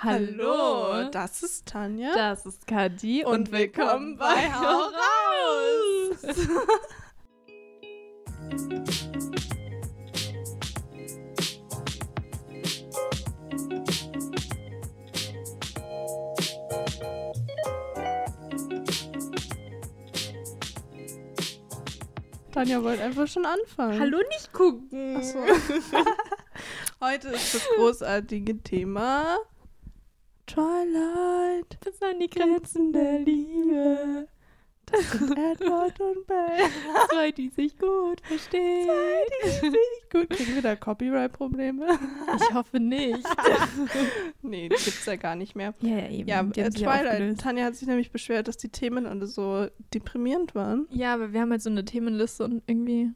Hallo, das ist Tanja. das ist Kadi und willkommen bei Hau raus! Tanja wollte einfach schon anfangen. Hallo nicht gucken. Ach so. Heute ist das großartige Thema Twilight. Bis an die Grenzen der Liebe. Das sind Edward und Belle. Zwei, die sich gut verstehen. Gut, kriegen wir da Copyright-Probleme? Ich hoffe nicht. nee, die gibt's ja gar nicht mehr. Ja, ja, eben. Ja, Die äh, sich Twilight. Tanja hat sich nämlich beschwert, dass die Themen alle so deprimierend waren. Ja, aber wir haben halt so eine Themenliste und irgendwie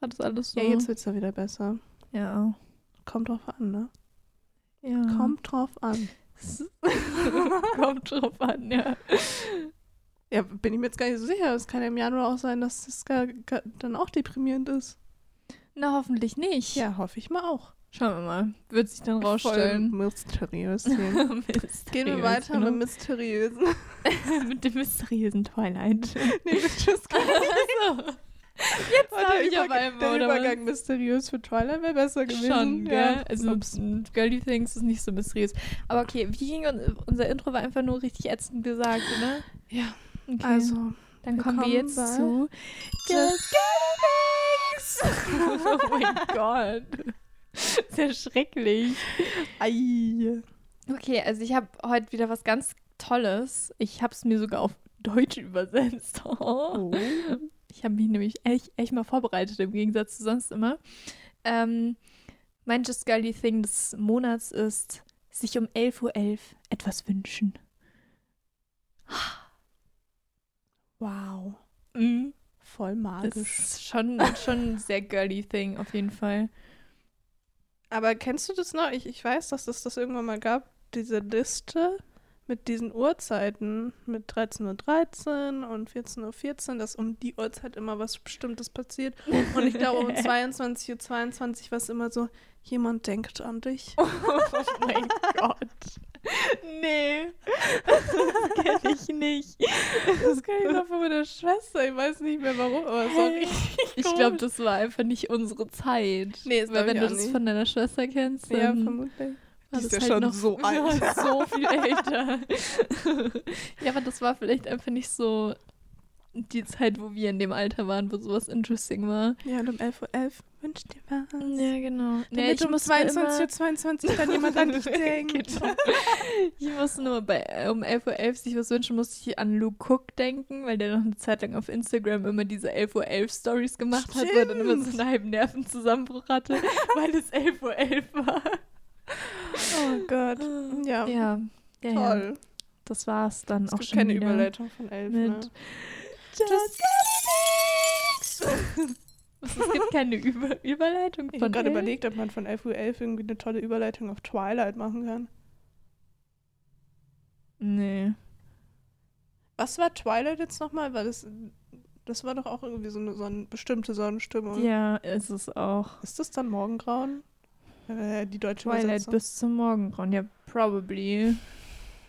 hat das alles so. Ja, jetzt wird's ja wieder besser. Ja. Kommt drauf an, ne? ja. Kommt drauf an. Kommt drauf an, ja. Ja, bin ich mir jetzt gar nicht so sicher. Es kann ja im Januar auch sein, dass das gar, gar, dann auch deprimierend ist. Na, hoffentlich nicht. Ja, hoffe ich mal auch. Schauen wir mal. Wird sich dann rausstellen. Voll mysteriös. Gehen Gehen wir weiter genau. mit mysteriösen. mit dem mysteriösen Twilight. nee, mit Tschüss. Jetzt habe der ich auf Überg- einmal, der oder was? Übergang mysteriös für Twilight wäre besser gewesen. Schon, gell? Ja. Also, Ups. Girly Things ist nicht so mysteriös. Aber okay, wie ging un unser Intro? War einfach nur richtig ätzend gesagt, oder? Ja, Okay. also. dann kommen wir jetzt zu Just oh mein Gott. Sehr schrecklich. Ei. Okay, also ich habe heute wieder was ganz Tolles. Ich habe es mir sogar auf Deutsch übersetzt. Oh. Ich habe mich nämlich echt, echt mal vorbereitet, im Gegensatz zu sonst immer. Ähm, mein Just Girly Thing des Monats ist, sich um 11.11 Uhr etwas wünschen. Wow. Mhm. Voll Das magisch. ist schon, schon ein sehr girly Thing, auf jeden Fall. Aber kennst du das noch? Ich, ich weiß, dass es das irgendwann mal gab, diese Liste mit diesen Uhrzeiten mit 13.13 Uhr und 14.14 Uhr, dass um die Uhrzeit immer was Bestimmtes passiert. Und ich glaube, um 22.22 Uhr 22 war es immer so, jemand denkt an dich. Oh mein Gott. Nee, das kenne ich nicht. Das kann ich noch von meiner Schwester. Ich weiß nicht mehr warum, aber richtig Ich komisch. glaube, das war einfach nicht unsere Zeit. Nee, das Weil wenn ich du das nicht. von deiner Schwester kennst, dann Ja, vermutlich. Die ist ja halt schon noch so ja, alt. so viel älter. ja, aber das war vielleicht einfach nicht so die Zeit, wo wir in dem Alter waren, wo sowas interesting war. Ja, und um 11.11 Uhr wünsch dir was. genau. Damit um 22.22 Uhr 22 dann jemand an dich denkt. Genau. Ich muss nur bei äh, um 11.11 Uhr sich was wünschen, musste ich an Luke Cook denken, weil der noch eine Zeit lang auf Instagram immer diese 11.11 Uhr Stories gemacht hat, wo er dann immer so einen halben Nervenzusammenbruch hatte, weil es 11.11 Uhr war. Oh Gott. Ja, Ja, ja, ja. toll. Das war's dann Es auch gibt schon keine wieder. Überleitung von 11. mit Ne? Just es gibt keine Über Überleitung Ich von habe gerade elf? überlegt, ob man von 11.11 Uhr irgendwie eine tolle Überleitung auf Twilight machen kann. Nee. Was war Twilight jetzt nochmal? Weil das, das war doch auch irgendwie so eine, so eine bestimmte Sonnenstimmung. Ja, ist es auch. Ist das dann Morgengrauen? Äh, die deutsche Twilight Übersetzung. bis zum Morgengrauen. Ja, probably.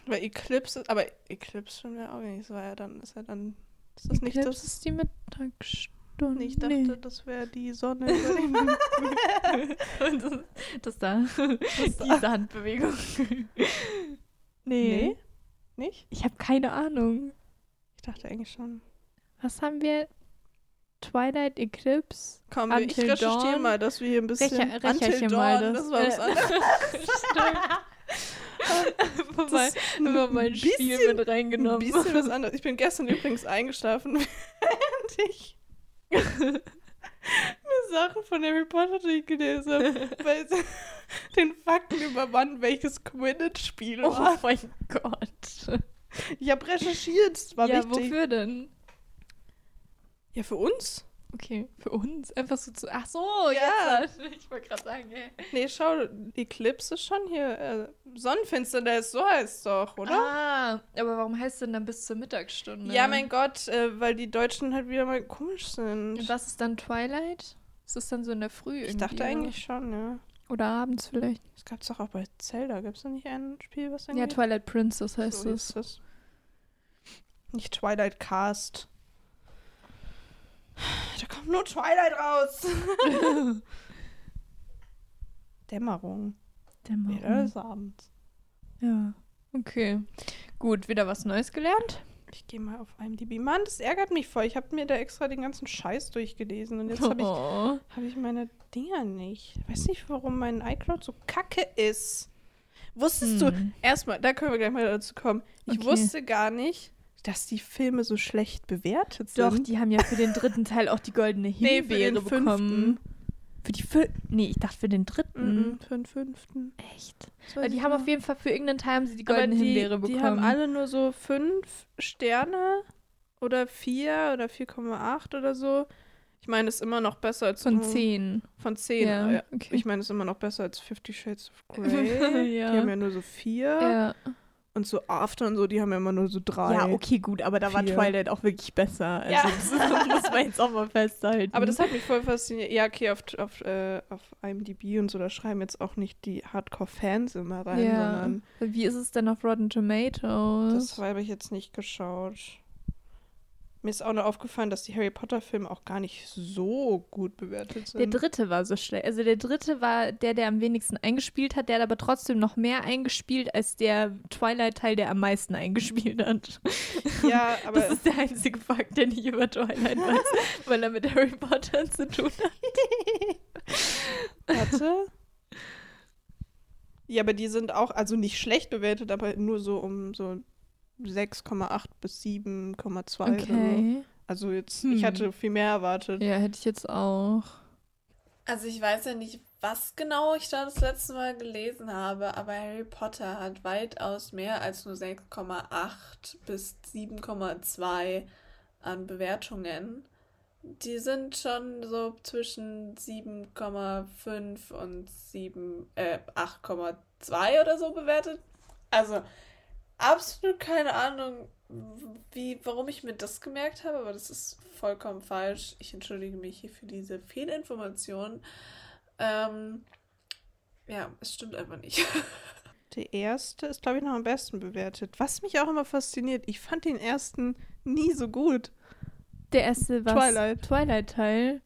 Weil Eclipse, ist- aber Eclipse stimmt ja auch nicht. Das war ja dann, ist ja dann, ist das nicht Eclipse das? ist die Mittagsstunde. Ich dachte, Nee. das wäre die Sonne dem das, das da. Diese Handbewegung. nee. Nee? Nicht? Ich habe keine Ahnung. Ich dachte eigentlich schon. Was haben wir? Twilight Eclipse? Komm, wir- ich Until recherchiere Dawn. mal, dass wir hier ein bisschen. Recher- Until mal Dawn, das. das war was Äh, anderes. Mal, ist immer ein mein Spiel bisschen- mit Ein reingenommen. bisschen was anderes. Ich bin gestern übrigens eingeschlafen, während ich mir Sachen von Harry Potter durchgelesen habe, weil den Fakten über wann welches Quidditch-Spiel Oh war. mein Gott. Ich habe recherchiert, war ja, wichtig. wofür denn? Ja, für uns. Okay, für uns. Einfach so zu. Ach so, Ja. jetzt. Ich wollte gerade sagen, ey. Nee, schau, Eclipse ist schon hier. Äh, Sonnenfinsternis, so heißt es doch, oder? Ah, aber warum heißt denn dann bis zur Mittagsstunde? Ja, mein Gott, äh, weil die Deutschen halt wieder mal komisch sind. Und was ist dann Twilight? Ist das dann so in der Früh irgendwie? ich dachte oder? eigentlich schon, ja. Oder abends vielleicht. Das gab es doch auch bei Zelda. Gibt es da nicht ein Spiel, was dann Ja? Twilight Princess heißt so es. es. Nicht Twilight Cast. Da kommt nur Twilight raus. Dämmerung. Dämmerung. Wieder des Abends. Ja. Okay. Gut, wieder was Neues gelernt. Ich gehe mal auf IMDb. Mann, das ärgert mich voll. Ich habe mir da extra den ganzen Scheiß durchgelesen und jetzt habe ich, Oh. hab ich meine Dinger nicht. Ich weiß nicht, warum mein iCloud so kacke ist. Wusstest du, Hm. erstmal, da können wir gleich mal dazu kommen. Ich Okay. wusste gar nicht, dass die Filme so schlecht bewertet sind. Doch, die haben ja für den dritten Teil auch die goldene Nee, für Himbeere bekommen. Für die Fü Nee, ich dachte für den dritten. Mhm, für den fünften. Echt? Weiß die haben auf jeden Fall für irgendeinen Teil haben sie die Aber goldene die, Himbeere bekommen. Die haben alle nur so fünf Sterne oder vier oder 4,8 oder so. Ich meine, es ist immer noch besser als von zehn. Von zehn. Ja, Ja. okay. Ich meine, es ist immer noch besser als Fifty Shades of Grey. Ja. Die haben ja nur so vier. Ja. Und so After und so, die haben ja immer nur so drei. ja, okay, gut, aber da war Vier. Twilight auch wirklich besser. Also Ja. das muss man jetzt auch mal festhalten. Aber das hat mich voll fasziniert. Ja, okay, auf, auf, äh, auf IMDb und so, da schreiben jetzt auch nicht die Hardcore-Fans immer rein, ja. sondern Wie ist es denn auf Rotten Tomatoes? das habe ich jetzt nicht geschaut. Mir ist auch noch aufgefallen, dass die Harry Potter-Filme auch gar nicht so gut bewertet sind. Der dritte war so schlecht. Also der dritte war der, der am wenigsten eingespielt hat. Der hat aber trotzdem noch mehr eingespielt als der Twilight-Teil, der am meisten eingespielt hat. ja, aber das ist der einzige Fakt, den ich über Twilight weiß, weil er mit Harry Potter zu tun hat. warte. Ja, aber die sind auch, also nicht schlecht bewertet, aber nur so um so 6,8 bis 7,2 oder so. Okay. Also jetzt, Hm. ich hatte viel mehr erwartet. Ja, hätte ich jetzt auch. Also ich weiß ja nicht, was genau ich da das letzte Mal gelesen habe, aber Harry Potter hat weitaus mehr als nur 6,8 bis 7,2 an Bewertungen. Die sind schon so zwischen 7,5 und 7, äh, 8,2 oder so bewertet. Also absolut keine Ahnung, wie, warum ich mir das gemerkt habe, aber das ist vollkommen falsch. Ich entschuldige mich hier für diese Fehlinformation. Ähm, ja, es stimmt einfach nicht. Der erste ist, glaube ich, noch am besten bewertet. Was mich auch immer fasziniert, ich fand den ersten nie so gut. Der erste war Twilight. Twilight-Teil.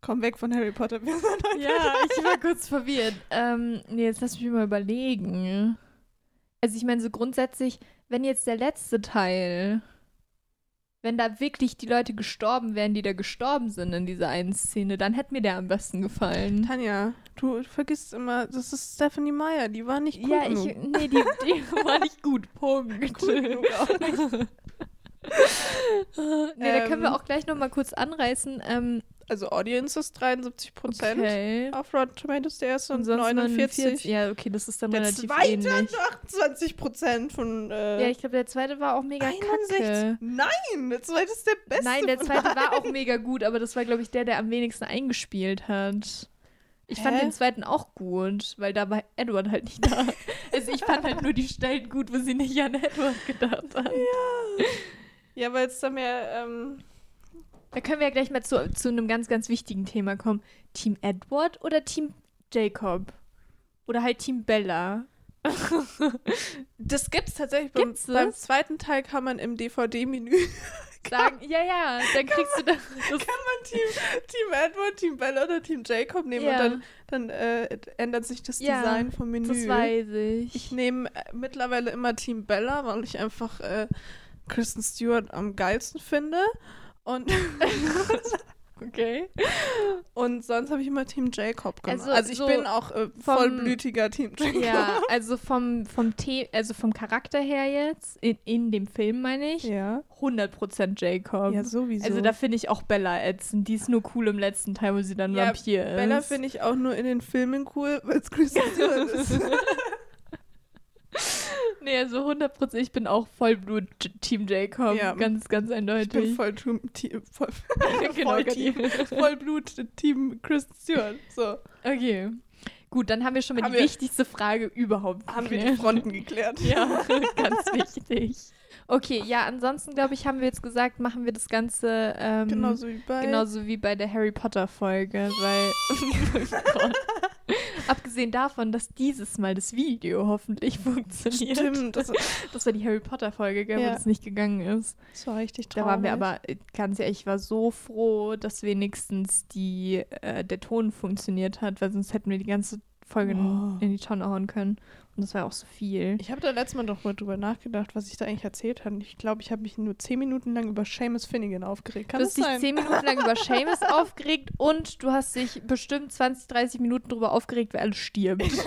Komm weg von Harry Potter. Wir sind heute- Ja, ich war kurz verwirrt. Ähm, nee, jetzt lass mich mal überlegen. Also ich meine, so grundsätzlich, wenn jetzt der letzte Teil, wenn da wirklich die Leute gestorben wären, die da gestorben sind in dieser einen Szene, dann hätte mir der am besten gefallen. Tanja, du vergisst immer, das ist Stephanie Meyer, die war nicht gut ja, genug. ich, nee, die, die war nicht gut. Punkt. Gut genug auch nicht. nee, da können wir Ähm. auch gleich noch mal kurz anreißen. Ähm, Also Audience ist 73 Prozent. okay. Auf Rotten Tomatoes der erste und sonst 49. Ja, okay, das ist dann Der relativ zweite ähnlich. hat nur 28 Prozent von äh, Ja, ich glaube, der zweite war auch mega 61. kacke. Nein, der zweite ist der beste. Nein, der zweite war auch mega gut, aber das war, glaube ich, der, der am wenigsten eingespielt hat. Ich fand Hä? den zweiten auch gut, weil da war Edward halt nicht da. Also ich fand halt nur die Stellen gut, wo sie nicht an Edward gedacht hat. Ja, weil es da mehr. Ähm, Da können wir ja gleich mal zu, zu einem ganz, ganz wichtigen Thema kommen. Team Edward oder Team Jacob? Oder halt Team Bella? das gibt es tatsächlich. Beim, Gibt's beim das? zweiten Teil kann man im DVD-Menü Sagen, ja, ja, dann kriegst du das. das kann man Team, Team Edward, Team Bella oder Team Jacob nehmen Ja. und dann, dann äh, ändert sich das Ja, Design vom Menü. das weiß ich. Ich nehme äh, mittlerweile immer Team Bella, weil ich einfach äh, Kristen Stewart am geilsten finde. Und, okay. und sonst habe ich immer Team Jacob gemacht. Also Also, ich so bin auch äh, vom- vollblütiger Team Jacob. Ja, also vom, vom, The also vom Charakter her jetzt, in, in dem Film meine ich, Ja, 100% Jacob. ja sowieso. also da finde ich auch Bella ätzend. Die ist nur cool im letzten Teil, wo sie dann Ja, Vampir ist. Bella finde ich auch nur in den Filmen cool, weil es Kristen Stewart ist. Nee, also 100%, ich bin auch Vollblut Team Jacob. Ja. Ganz, ganz Ich bin eindeutig. voll, Team, Team, voll, Genau, voll Team, Vollblut Team Kristen Stewart. So, Okay. Gut, dann haben wir schon mal Haben die wir- wichtigste Frage überhaupt haben wir die geklärt. Fronten geklärt. Ja, ganz wichtig. Okay, ja, ansonsten glaube ich, haben wir jetzt gesagt, machen wir das Ganze ähm, Genauso wie bei genauso wie bei der Harry Potter Folge, weil oh Gott. Abgesehen davon, dass dieses Mal das Video hoffentlich funktioniert. Stimmt, das, Das war die Harry Potter-Folge, Ja. wo das nicht gegangen ist. das war richtig Da traurig. waren wir aber, äh, ganz ehrlich, ich war so froh, dass wenigstens die, äh, der Ton funktioniert hat, weil sonst hätten wir die ganze Folge in, Oh. in die Tonne hauen können. Und das war auch so viel. Ich habe da letztes Mal doch mal drüber nachgedacht, was ich da eigentlich erzählt habe. Ich glaube, ich habe mich nur zehn Minuten lang über Seamus Finnegan aufgeregt. Kann du hast dich zehn Minuten lang über Seamus aufgeregt und du hast dich bestimmt 20, 30 Minuten darüber aufgeregt, wer alles stirbt.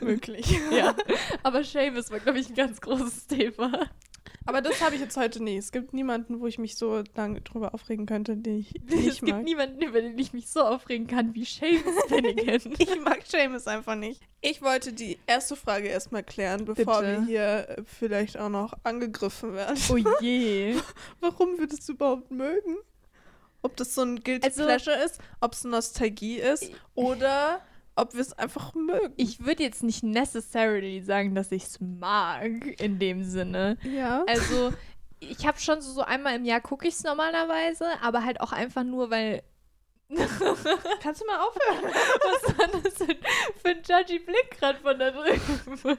Wirklich. ja. Aber Seamus war, glaube ich, ein ganz großes Thema. Aber das habe ich jetzt heute nicht. Es gibt niemanden, wo ich mich so lange drüber aufregen könnte, den ich den es ich gibt mag. niemanden, über den ich mich so aufregen kann wie Seamus Finnegan. Ich mag Seamus einfach nicht. Ich wollte die erste Frage erstmal klären, bevor Bitte. wir hier äh, vielleicht auch noch angegriffen werden. oh je. Warum würdest du überhaupt mögen? Ob das so ein Guilty Also- Pleasure ist, ob es Nostalgie ist oder ob wir es einfach mögen. Ich würde jetzt nicht necessarily sagen, dass ich es mag, in dem Sinne. ja. Also, ich habe schon so, so einmal im Jahr gucke ich es normalerweise, aber halt auch einfach nur, weil. Kannst du mal aufhören? Was war das für, für ein judgy Blick gerade von da drüben?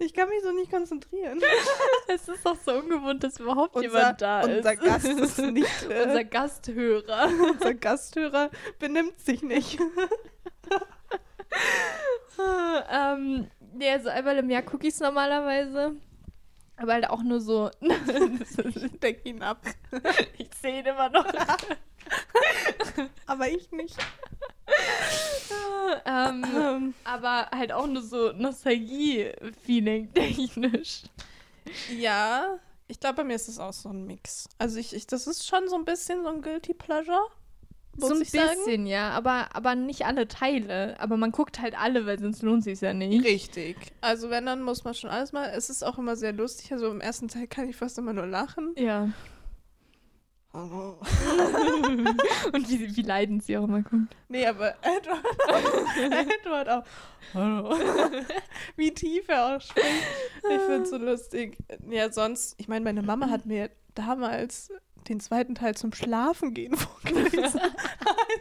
Ich kann mich so nicht konzentrieren. Es ist doch so ungewohnt, dass überhaupt Unser, jemand da ist. unser Gast ist nicht. Äh, unser Gasthörer. unser Gasthörer benimmt sich nicht. ähm, nee, also einmal im Jahr gucke ich es normalerweise. Aber halt auch nur so. Deck ihn ab. ich sehe ihn immer noch. Aber ich nicht. ähm, Ähm, aber halt auch nur so Nostalgie-Feeling technisch. ja, ich glaube, bei mir ist es auch so ein Mix. Also ich, ich, das ist schon so ein bisschen so ein Guilty Pleasure. So ein bisschen, sagen. ja, aber, aber nicht alle Teile. Aber man guckt halt alle, weil sonst lohnt sich ja nicht. Richtig. Also wenn, dann muss man schon alles mal. Es ist auch immer sehr lustig. Also im ersten Teil kann ich fast immer nur lachen. Ja. Und wie, wie leidend sie auch immer guckt. Nee, aber Edward, Edward auch. Hallo. Wie tief er auch spricht. Ich finde es so lustig. Ja, sonst, ich meine, meine Mama hat mir damals den zweiten Teil zum Schlafen gehen vorgelesen.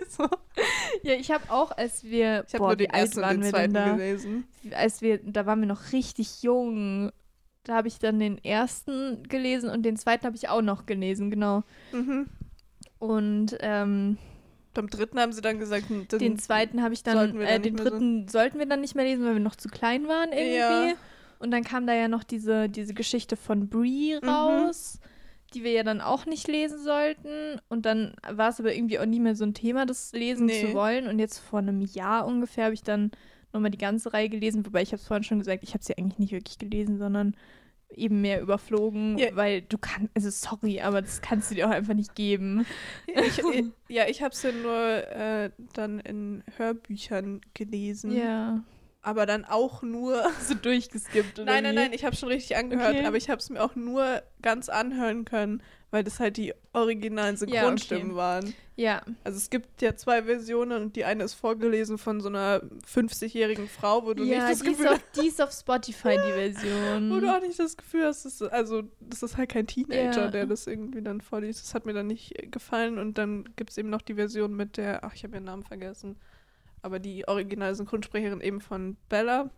also, Ja, ich habe auch, als wir. ich habe nur den alt ersten und den zweiten da? gelesen. Als wir, da waren wir noch richtig jung. Da habe ich dann den ersten gelesen und den zweiten habe ich auch noch gelesen, genau. Mhm. Und ähm, Beim dritten haben sie dann gesagt, dann, den zweiten habe ich dann, sollten äh, den dritten sollten wir dann nicht mehr lesen, weil wir noch zu klein waren irgendwie. Ja. Und dann kam da ja noch diese, diese Geschichte von Brie Mhm. raus, die wir ja dann auch nicht lesen sollten. Und dann war es aber irgendwie auch nie mehr so ein Thema, das lesen Nee. zu wollen. Und jetzt vor einem Jahr ungefähr habe ich dann nochmal die ganze Reihe gelesen, wobei ich habe es vorhin schon gesagt, ich habe sie eigentlich nicht wirklich gelesen, sondern eben mehr überflogen, Ja. weil du kannst, also sorry, aber das kannst du dir auch einfach nicht geben. ich, ja, ich habe es ja nur äh, dann in Hörbüchern gelesen. Ja. Aber dann auch nur So durchgeskippt oder Nein, nein, nein, ich habe schon richtig angehört, Okay. aber ich habe es mir auch nur ganz anhören können, weil das halt die originalen Synchronstimmen okay. waren. Ja, Also es gibt ja zwei Versionen und die eine ist vorgelesen von so einer 50-jährigen Frau, wo du ja nicht das die, ist Gefühl auf, die ist auf Spotify, die Version. wo du auch nicht das Gefühl hast, dass, also das ist halt kein Teenager, Ja. der das irgendwie dann vorliest. Das hat mir dann nicht gefallen und dann gibt es eben noch die Version mit der, ach, ich habe ihren Namen vergessen, aber die originale Synchronsprecherin eben von Bella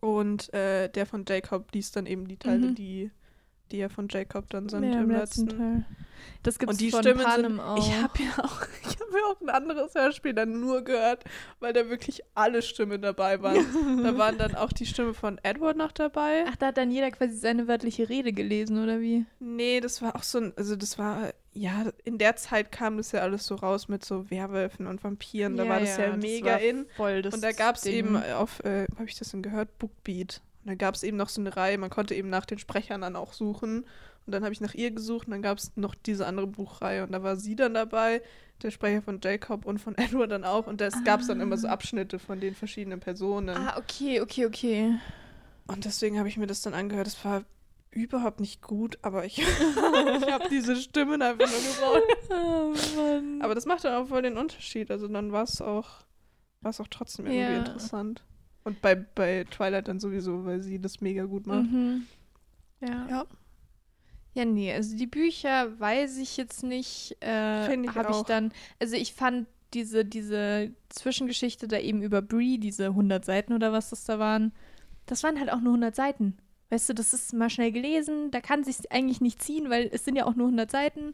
und äh, der von Jacob liest dann eben die Teile, Mhm. die, die ja von Jacob dann sind ja, im letzten. Teil. Das gibt es Und die von Stimmen Panem sind, auch. ich habe ja auch, ich habe ja auch ein anderes Hörspiel dann nur gehört, weil da wirklich alle Stimmen dabei waren. da waren dann auch die Stimme von Edward noch dabei. Ach, da hat dann jeder quasi seine wörtliche Rede gelesen, oder wie? Nee, das war auch so ein, also das war, ja, in der Zeit kam das ja alles so raus mit so Werwölfen und Vampiren, da war das ja, mega war in. Voll das Und da gab es eben auf, äh, habe ich das denn gehört? Bookbeat. Und da gab es eben noch so eine Reihe, man konnte eben nach den Sprechern dann auch suchen. Und dann habe ich nach ihr gesucht und dann gab es noch diese andere Buchreihe. Und da war sie dann dabei, der Sprecher von Jacob und von Edward dann auch. Und das gab es dann immer so Abschnitte von den verschiedenen Personen. Ah, okay, okay, okay. Und deswegen habe ich mir das dann angehört. Das war überhaupt nicht gut, aber ich, ich habe diese Stimmen einfach nur gebraucht. Oh Mann. Aber das macht dann auch voll den Unterschied. Also dann war es auch, war's auch trotzdem irgendwie Ja. interessant. Und bei, bei Twilight dann sowieso, weil sie das mega gut macht. Mhm. Ja. Ja. Ja, nee, also die Bücher weiß ich jetzt nicht. Äh, Habe ich auch. dann, also ich fand diese, diese Zwischengeschichte da eben über Brie, diese 100 Seiten oder was das da waren, das waren halt auch nur 100 Seiten. Weißt du, das ist mal schnell gelesen, da kann sich eigentlich nicht ziehen, weil es sind ja auch nur 100 Seiten.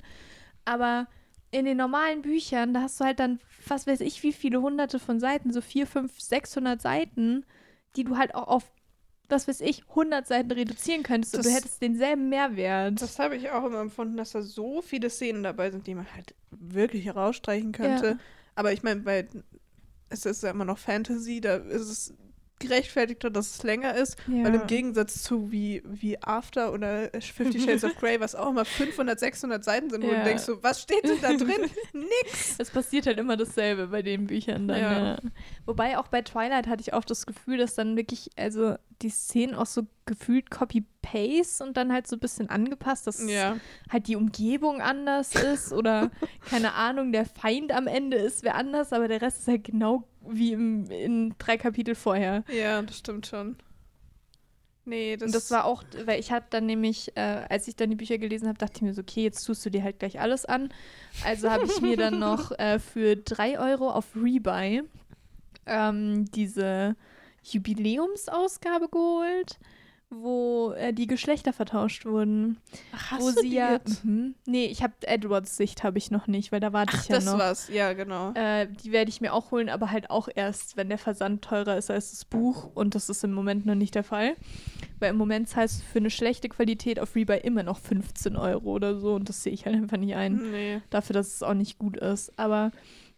Aber in den normalen Büchern, da hast du halt dann, was weiß ich, wie viele hunderte von Seiten, so 4, 5, 600 Seiten, die du halt auch auf, was weiß ich, 100 Seiten reduzieren könntest und du Das- hättest denselben Mehrwert. Das habe ich auch immer empfunden, dass da so viele Szenen dabei sind, die man halt wirklich herausstreichen könnte. Ja. Aber ich meine, bei es ist ja immer noch Fantasy, da ist es gerechtfertigter, dass es länger ist, weil im Gegensatz zu wie, wie After oder Fifty Shades of Grey, was auch immer 500, 600 Seiten sind, wo Ja. du denkst so, was steht denn da drin? Nix. Es passiert halt immer dasselbe bei den Büchern dann. Ja. Ja. Wobei auch bei Twilight hatte ich auch das Gefühl, dass dann wirklich, also die Szenen auch so gefühlt Copy-Paste und dann halt so ein bisschen angepasst, dass Ja. halt die Umgebung anders ist oder keine Ahnung, der Feind am Ende ist wer anders, aber der Rest ist halt genau wie im, in drei Kapitel vorher. Ja, das stimmt schon. Nee, das, Und das war auch, weil ich habe dann nämlich, äh, als ich dann die Bücher gelesen habe, dachte ich mir so, okay, jetzt tust du dir halt gleich alles an. Also habe ich mir dann noch äh, für drei Euro auf Rebuy ähm, diese Jubiläumsausgabe geholt, wo äh, die Geschlechter vertauscht wurden. Ach, wo hast du sie die ja. jetzt? Mhm. Nee, ich habe Edwards Sicht habe ich noch nicht, weil da warte Ach, ich ja das noch. war's. Ja, genau. Äh, die werde ich mir auch holen, aber halt auch erst, wenn der Versand teurer ist als das Buch. Und das ist im Moment noch nicht der Fall. Weil im Moment es für eine schlechte Qualität auf Rebuy immer noch 15 Euro oder so. Und das sehe ich halt einfach nicht ein. Nee. Dafür, dass es auch nicht gut ist. Aber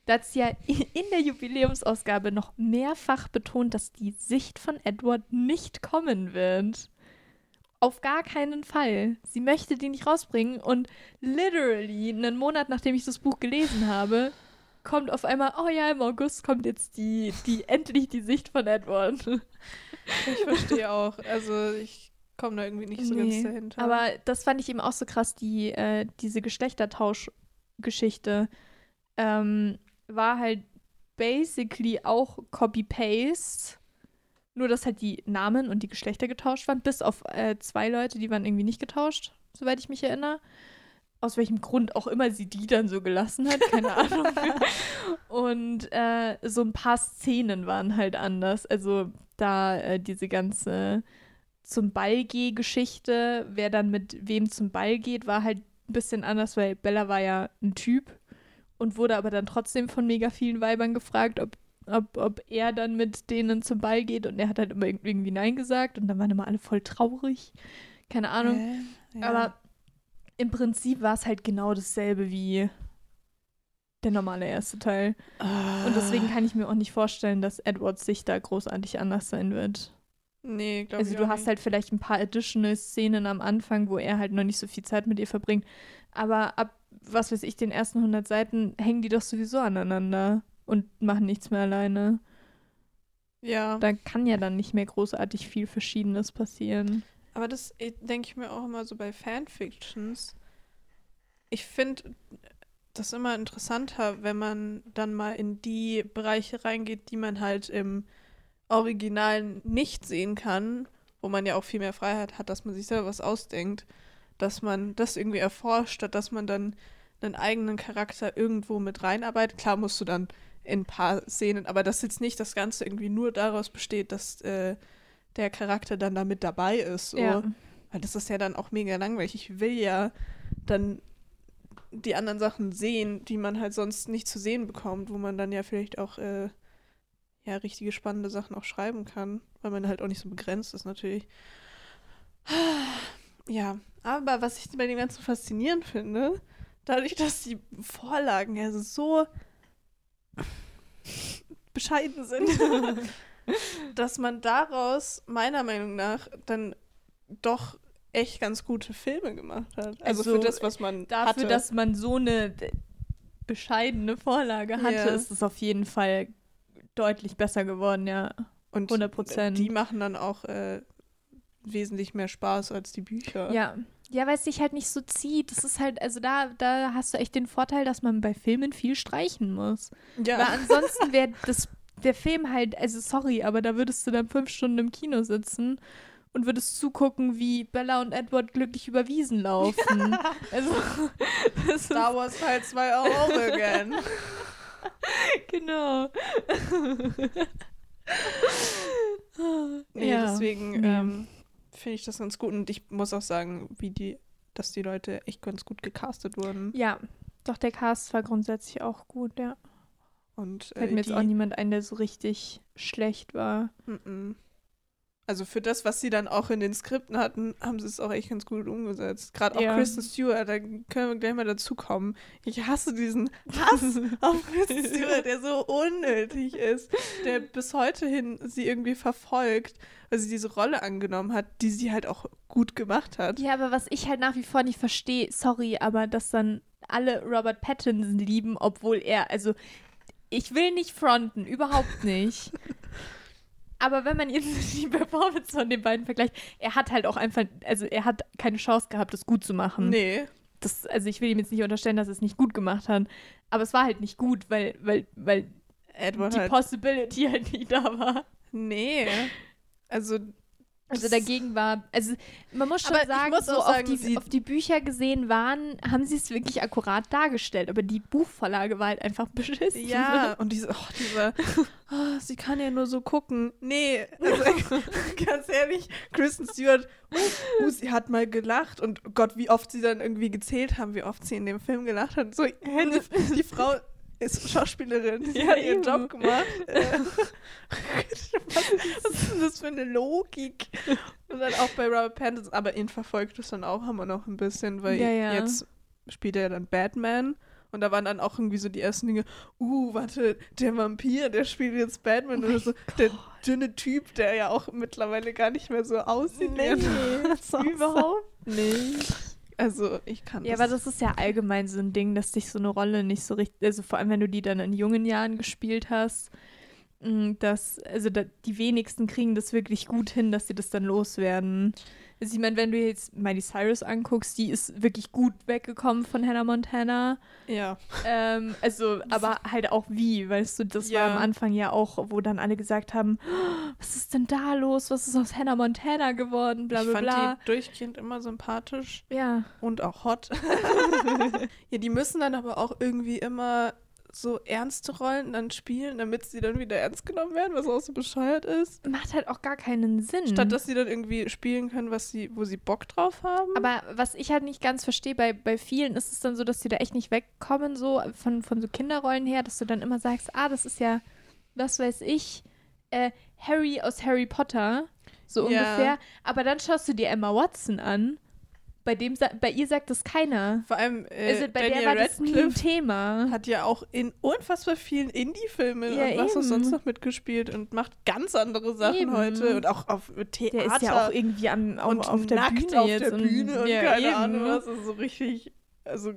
da hat ja in der Jubiläumsausgabe noch mehrfach betont, dass die Sicht von Edward nicht kommen wird. Auf gar keinen Fall. Sie möchte die nicht rausbringen und literally einen Monat nachdem ich das Buch gelesen habe, kommt auf einmal, oh ja, im August kommt jetzt die, die endlich die Sicht von Edward. Ich verstehe auch. Also ich komme da irgendwie nicht so Nee, ganz dahinter. Aber das fand ich eben auch so krass, die, äh, diese Geschlechtertausch-Geschichte ähm, war halt basically auch Copy-Paste. Nur, dass halt die Namen und die Geschlechter getauscht waren, bis auf äh, zwei Leute, die waren irgendwie nicht getauscht, soweit ich mich erinnere. Aus welchem Grund auch immer sie die dann so gelassen hat, keine Ahnung. und äh, so ein paar Szenen waren halt anders. Also da äh, diese ganze zum Ball geh Geschichte, wer dann mit wem zum Ball geht, war halt ein bisschen anders, weil Bella war ja ein Typ und wurde aber dann trotzdem von mega vielen Weibern gefragt, ob, ob, ob er dann mit denen zum Ball geht und er hat halt immer irgendwie Nein gesagt und dann waren immer alle voll traurig. Keine Ahnung. Hä? Ja. Aber im Prinzip war es halt genau dasselbe wie der normale erste Teil. Und deswegen kann ich mir auch nicht vorstellen, dass Edwards sich da großartig anders sein wird. Nee, glaube Also ich du auch hast nicht. halt vielleicht ein paar additional Szenen am Anfang, wo er halt noch nicht so viel Zeit mit ihr verbringt. Aber ab, was weiß ich, den ersten 100 Seiten hängen die doch sowieso aneinander und machen nichts mehr alleine. Ja. Da kann ja dann nicht mehr großartig viel Verschiedenes passieren. Aber das äh, denke ich mir auch immer so bei Fanfictions. Ich finde das immer interessanter, wenn man dann mal in die Bereiche reingeht, die man halt im Original nicht sehen kann, wo man ja auch viel mehr Freiheit hat, dass man sich selber was ausdenkt, dass man das irgendwie erforscht, statt dass man dann einen eigenen Charakter irgendwo mit reinarbeitet. Klar musst du dann in ein paar Szenen, aber dass jetzt nicht das Ganze irgendwie nur daraus besteht, dass äh, der Charakter dann da mit dabei ist. So. Ja. Weil das ist ja dann auch mega langweilig. Ich will ja dann die anderen Sachen sehen, die man halt sonst nicht zu sehen bekommt, wo man dann ja vielleicht auch äh, ja richtige spannende Sachen auch schreiben kann, weil man halt auch nicht so begrenzt ist natürlich. Ja, aber was ich bei dem Ganzen faszinierend finde, dadurch, dass die Vorlagen ja so bescheiden sind, dass man daraus meiner Meinung nach dann doch echt ganz gute Filme gemacht hat. Also, Also, für das, was man Dafür, hatte. dass man so eine bescheidene Vorlage hatte, Ja. ist es auf jeden Fall deutlich besser geworden, ja. Und 100%. die machen dann auch äh, wesentlich mehr Spaß als die Bücher. Ja. Ja, weil es sich halt nicht so zieht. Das ist halt, also da, da hast du echt den Vorteil, dass man bei Filmen viel streichen muss. ja. Weil ansonsten wäre das der Film halt, also sorry, aber da würdest du dann fünf Stunden im Kino sitzen und würdest zugucken, wie Bella und Edward glücklich über Wiesen laufen. also, das ist, Star Wars Teil 2 all over again. genau. Nee, Ja, deswegen ähm, finde ich das ganz gut. Und ich muss auch sagen, wie die, dass die Leute echt ganz gut gecastet wurden. Ja, doch der Cast war grundsätzlich auch gut, ja. Und äh, Fällt mir jetzt auch niemand ein, der so richtig schlecht war. Mhm. Also für das, was sie dann auch in den Skripten hatten, haben sie es auch echt ganz gut umgesetzt. Gerade auch Ja. Kristen Stewart, da können wir gleich mal dazu kommen. Ich hasse diesen Hass auf Kristen Stewart, der so unnötig ist, der bis heute hin sie irgendwie verfolgt, weil sie diese Rolle angenommen hat, die sie halt auch gut gemacht hat. Ja, aber was ich halt nach wie vor nicht verstehe, sorry, aber dass dann alle Robert Pattinson lieben, obwohl er, also ich will nicht fronten, überhaupt nicht. aber wenn man jetzt die Performance von den beiden vergleicht, er hat halt auch einfach, also er hat keine Chance gehabt, das gut zu machen. Nee. Das, also ich will ihm jetzt nicht unterstellen, dass er es nicht gut gemacht hat, aber es war halt nicht gut, weil, weil, weil Edward die halt. Possibility halt nicht da war. Nee. Also, Also dagegen war, also man muss schon Aber sagen, muss so auch auf, sagen, die, auf die Bücher gesehen waren, haben sie es wirklich akkurat dargestellt, aber die Buchvorlage war halt einfach beschissen. ja, und diese, oh, dieser, oh, sie kann ja nur so gucken. Nee, also ganz ehrlich, Kristen Stewart, uh, uh, sie hat mal gelacht und Gott, wie oft sie dann irgendwie gezählt haben, wie oft sie in dem Film gelacht hat. So, die Frau ist Schauspielerin, sie Ja, hat ihren eben. Job gemacht. Was, was ist denn das für eine Logik? Und dann auch bei Robert Pattinson, aber ihn verfolgt es dann auch immer noch ein bisschen, weil Ja, ja. jetzt spielt er dann Batman. Und da waren dann auch irgendwie so die ersten Dinge, uh, warte, der Vampir, der spielt jetzt Batman oder so. Der dünne Typ, der ja auch mittlerweile gar nicht mehr so aussieht. damals aussah. überhaupt nicht. Also, ich kann Ja, aber das ist ja allgemein so ein Ding, dass dich so eine Rolle nicht so richtig, also vor allem wenn du die dann in jungen Jahren gespielt hast, mh, dass, also da, die wenigsten kriegen das wirklich gut hin, dass sie das dann loswerden. Also ich meine, wenn du jetzt Miley Cyrus anguckst, die ist wirklich gut weggekommen von Hannah Montana. Ja. Ähm, also, aber halt auch wie, weißt du, das Ja. war am Anfang ja auch, wo dann alle gesagt haben, "Oh, was ist denn da los? Was ist aus Hannah Montana geworden? Bla ich bla fand bla. die durchgehend immer sympathisch Ja. und auch hot. ja, die müssen dann aber auch irgendwie immer so ernste Rollen dann spielen, damit sie dann wieder ernst genommen werden, was auch so bescheuert ist. Macht halt auch gar keinen Sinn. Statt dass sie dann irgendwie spielen können, was sie, wo sie Bock drauf haben. Aber was ich halt nicht ganz verstehe, bei, bei vielen ist es dann so, dass die da echt nicht wegkommen, so von, von so Kinderrollen her, dass du dann immer sagst, ah, das ist ja, was weiß ich, äh, Harry aus Harry Potter, so Ja. ungefähr. Aber dann schaust du dir Emma Watson an. Bei, dem, bei ihr sagt das keiner. Vor allem äh, Also bei Daniel der war das nie ein Radcliffe Thema. hat ja auch in unfassbar vielen Indie-Filmen Ja, und was auch sonst noch mitgespielt und macht ganz andere Sachen Eben. heute und auch auf Theater. Der ist ja auch irgendwie am, auf, und auf der nackt Bühne auf jetzt. der Bühne und, ja, keine eben. Ahnung was. Also so richtig, also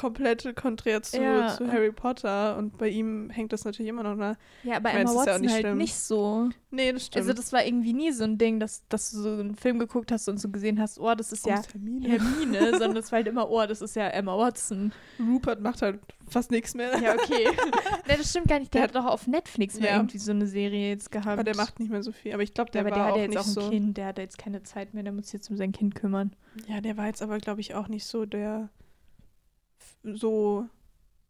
komplette Konträr zu, Ja. zu Harry Potter und bei ihm hängt das natürlich immer noch nah. Ja, aber Ich Emma ist ja Watson nicht halt schlimm. nicht so. Nee, das stimmt. Also das war irgendwie nie so ein Ding, dass, dass du so einen Film geguckt hast und so gesehen hast, oh, das ist ja Aus Hermine. Hermine, sondern es war halt immer, oh, das ist ja Emma Watson. Rupert macht halt fast nichts mehr. Ja, okay. nee, das stimmt gar nicht. Der, Der hat doch auf Netflix Ja. irgendwie so eine Serie jetzt gehabt. Aber der macht nicht mehr so viel. Aber ich glaube, ja, der aber der war hat auch ja jetzt nicht auch ein so. Kind, der hat jetzt keine Zeit mehr, der muss sich jetzt um sein Kind kümmern. Ja, der war jetzt aber, glaube ich, auch nicht so der so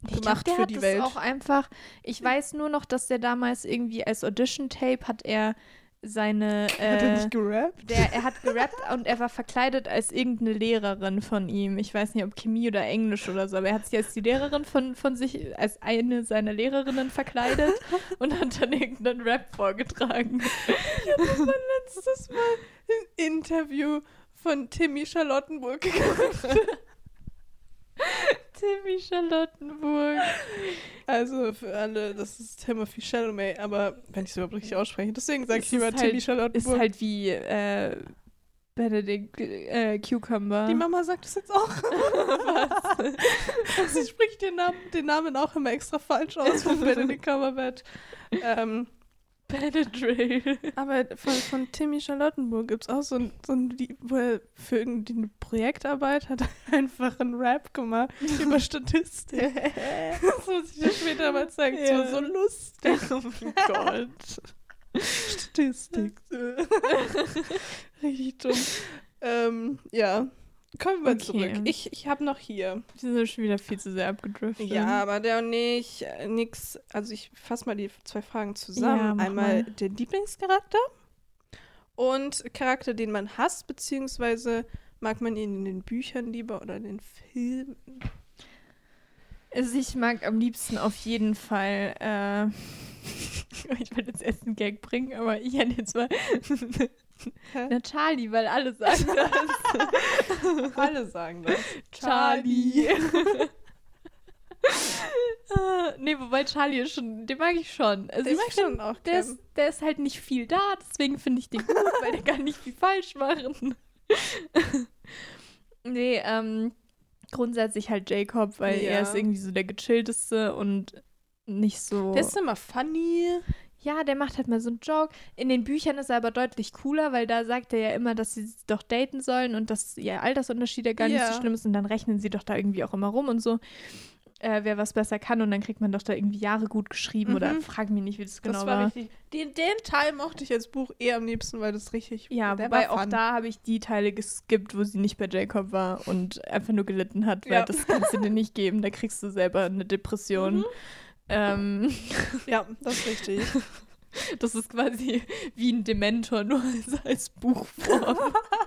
glaub, gemacht der für die Welt. auch einfach. Ich weiß nur noch, dass der damals irgendwie als Audition-Tape hat er seine. Hat er Äh, nicht gerappt? der, er hat gerappt und er war verkleidet als irgendeine Lehrerin von ihm. Ich weiß nicht, ob Chemie oder Englisch oder so, aber er hat sich als die Lehrerin von, von sich, als eine seiner Lehrerinnen verkleidet und hat dann irgendeinen Rap vorgetragen. Ich habe das mein letztes Mal ein Interview von Timmy Charlottenburg geguckt. Timmy Charlottenburg. Also für alle, das ist Timothy Chalamet, aber wenn ich es überhaupt richtig ausspreche, deswegen sage ich lieber ist Timmy halt- Charlottenburg. Ist halt wie äh, Benedict äh, Cucumber. Die Mama sagt es jetzt auch. Sie spricht den Namen, den Namen auch immer extra falsch aus von Benedict Cumberbatch. Ähm, Benadryl. aber von, von Timmy Charlottenburg gibt es auch so ein, so ein Lied, wo er für irgendwie eine Projektarbeit hat einfach einen Rap gemacht über Statistik. das muss ich dir später mal zeigen. Es war so lustig. oh mein Gott. Statistik. Richtig dumm. Ähm, ja. Kommen wir Okay. zurück. Ich, ich habe noch hier. Wir sind schon wieder viel zu sehr abgedriftet. Ja, aber der und ich, äh, nix. Also ich fasse mal die zwei Fragen zusammen. Ja, Einmal mal. der Lieblingscharakter und Charakter, den man hasst, beziehungsweise mag man ihn in den Büchern lieber oder in den Filmen. Also ich mag am liebsten auf jeden Fall, äh, ich wollte jetzt erst einen Gag bringen, aber ich hätte jetzt mal Hä? na Charlie, weil alle sagen das. Alle sagen das. Charlie. Ah, nee, wobei Charlie ist schon, den mag ich schon. Also Den ich mag ich find, schon auch der ist, der ist halt nicht viel da, deswegen finde ich den gut, weil der kann nicht viel falsch machen. nee, ähm, grundsätzlich halt Jacob, weil Ja. er ist irgendwie so der gechillteste und nicht so. Der ist immer funny. Ja, der macht halt mal so einen Joke. In den Büchern ist er aber deutlich cooler, weil da sagt er ja immer, dass sie doch daten sollen und dass ihr Altersunterschied ja gar nicht Ja. so schlimm ist und dann rechnen sie doch da irgendwie auch immer rum und so. Äh, wer was besser kann und dann kriegt man doch da irgendwie Jahre gut geschrieben oder Mhm. frag mich nicht, wie das genau das war. war richtig. Den, den Teil mochte ich als Buch eher am liebsten, weil das richtig. Ja, wobei war auch fun. da habe ich die Teile geskippt, wo sie nicht bei Jacob war und einfach nur gelitten hat, weil Ja. das kannst du dir nicht geben. Da kriegst du selber eine Depression. Mhm. Ähm, Ja, das ist richtig. das ist quasi wie ein Dementor, nur als, als Buchform.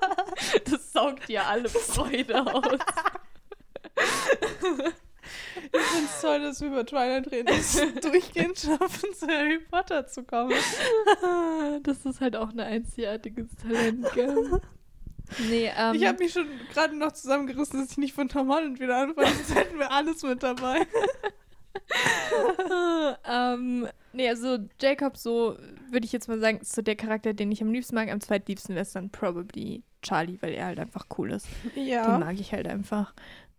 das saugt dir alle Freude aus. Ich finde es toll, dass wir über Twilight reden, dass wir durchgehend schaffen, zu Harry Potter zu kommen. Das ist halt auch ein einzigartiges Talent, gell? Nee, ähm, Ich habe mich schon gerade noch zusammengerissen, dass ich nicht von Tom Holland wieder anfange. Sonst hätten wir alles mit dabei. ähm, nee, also Jacob, so würde ich jetzt mal sagen, ist so der Charakter, den ich am liebsten mag. Am zweitliebsten wäre es dann probably Charlie, weil er halt einfach cool ist. Den Ja. mag ich halt einfach.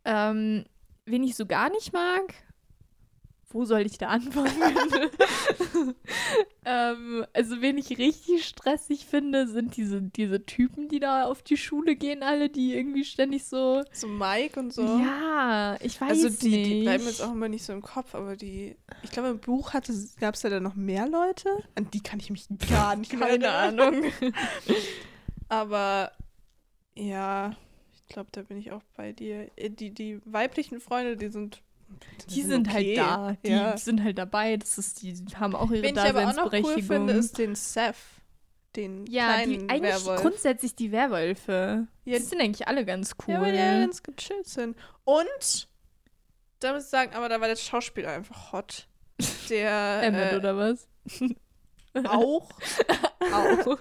Ähm, wen ich so gar nicht mag, wo soll ich da anfangen? ähm, also, wen ich richtig stressig finde, sind diese, diese Typen, die da auf die Schule gehen, alle, die irgendwie ständig so. So Mike und so. Ja, ich weiß also die, nicht. die bleiben jetzt auch immer nicht so im Kopf, aber die, ich glaube im Buch gab es ja dann noch mehr Leute. An die kann ich mich gar nicht Keine. Ahnung. Aber ja, ich glaube, da bin ich auch bei dir. Äh, Die, die weiblichen Freunde, die sind. Die sind okay. halt da. Die Ja. sind halt dabei. Das ist, die haben auch ihre Wen ich aber auch noch Daseinsberechtigung. cool finde, ist den Seth. Den ja, die eigentlich Werwolf. grundsätzlich die Werwölfe. Ja, die sind eigentlich alle ganz cool. Ja, weil die ja ganz gechillt sind. Und, da muss ich sagen, aber da war der Schauspieler einfach hot. Der Emmett äh, oder was? Auch. Auch.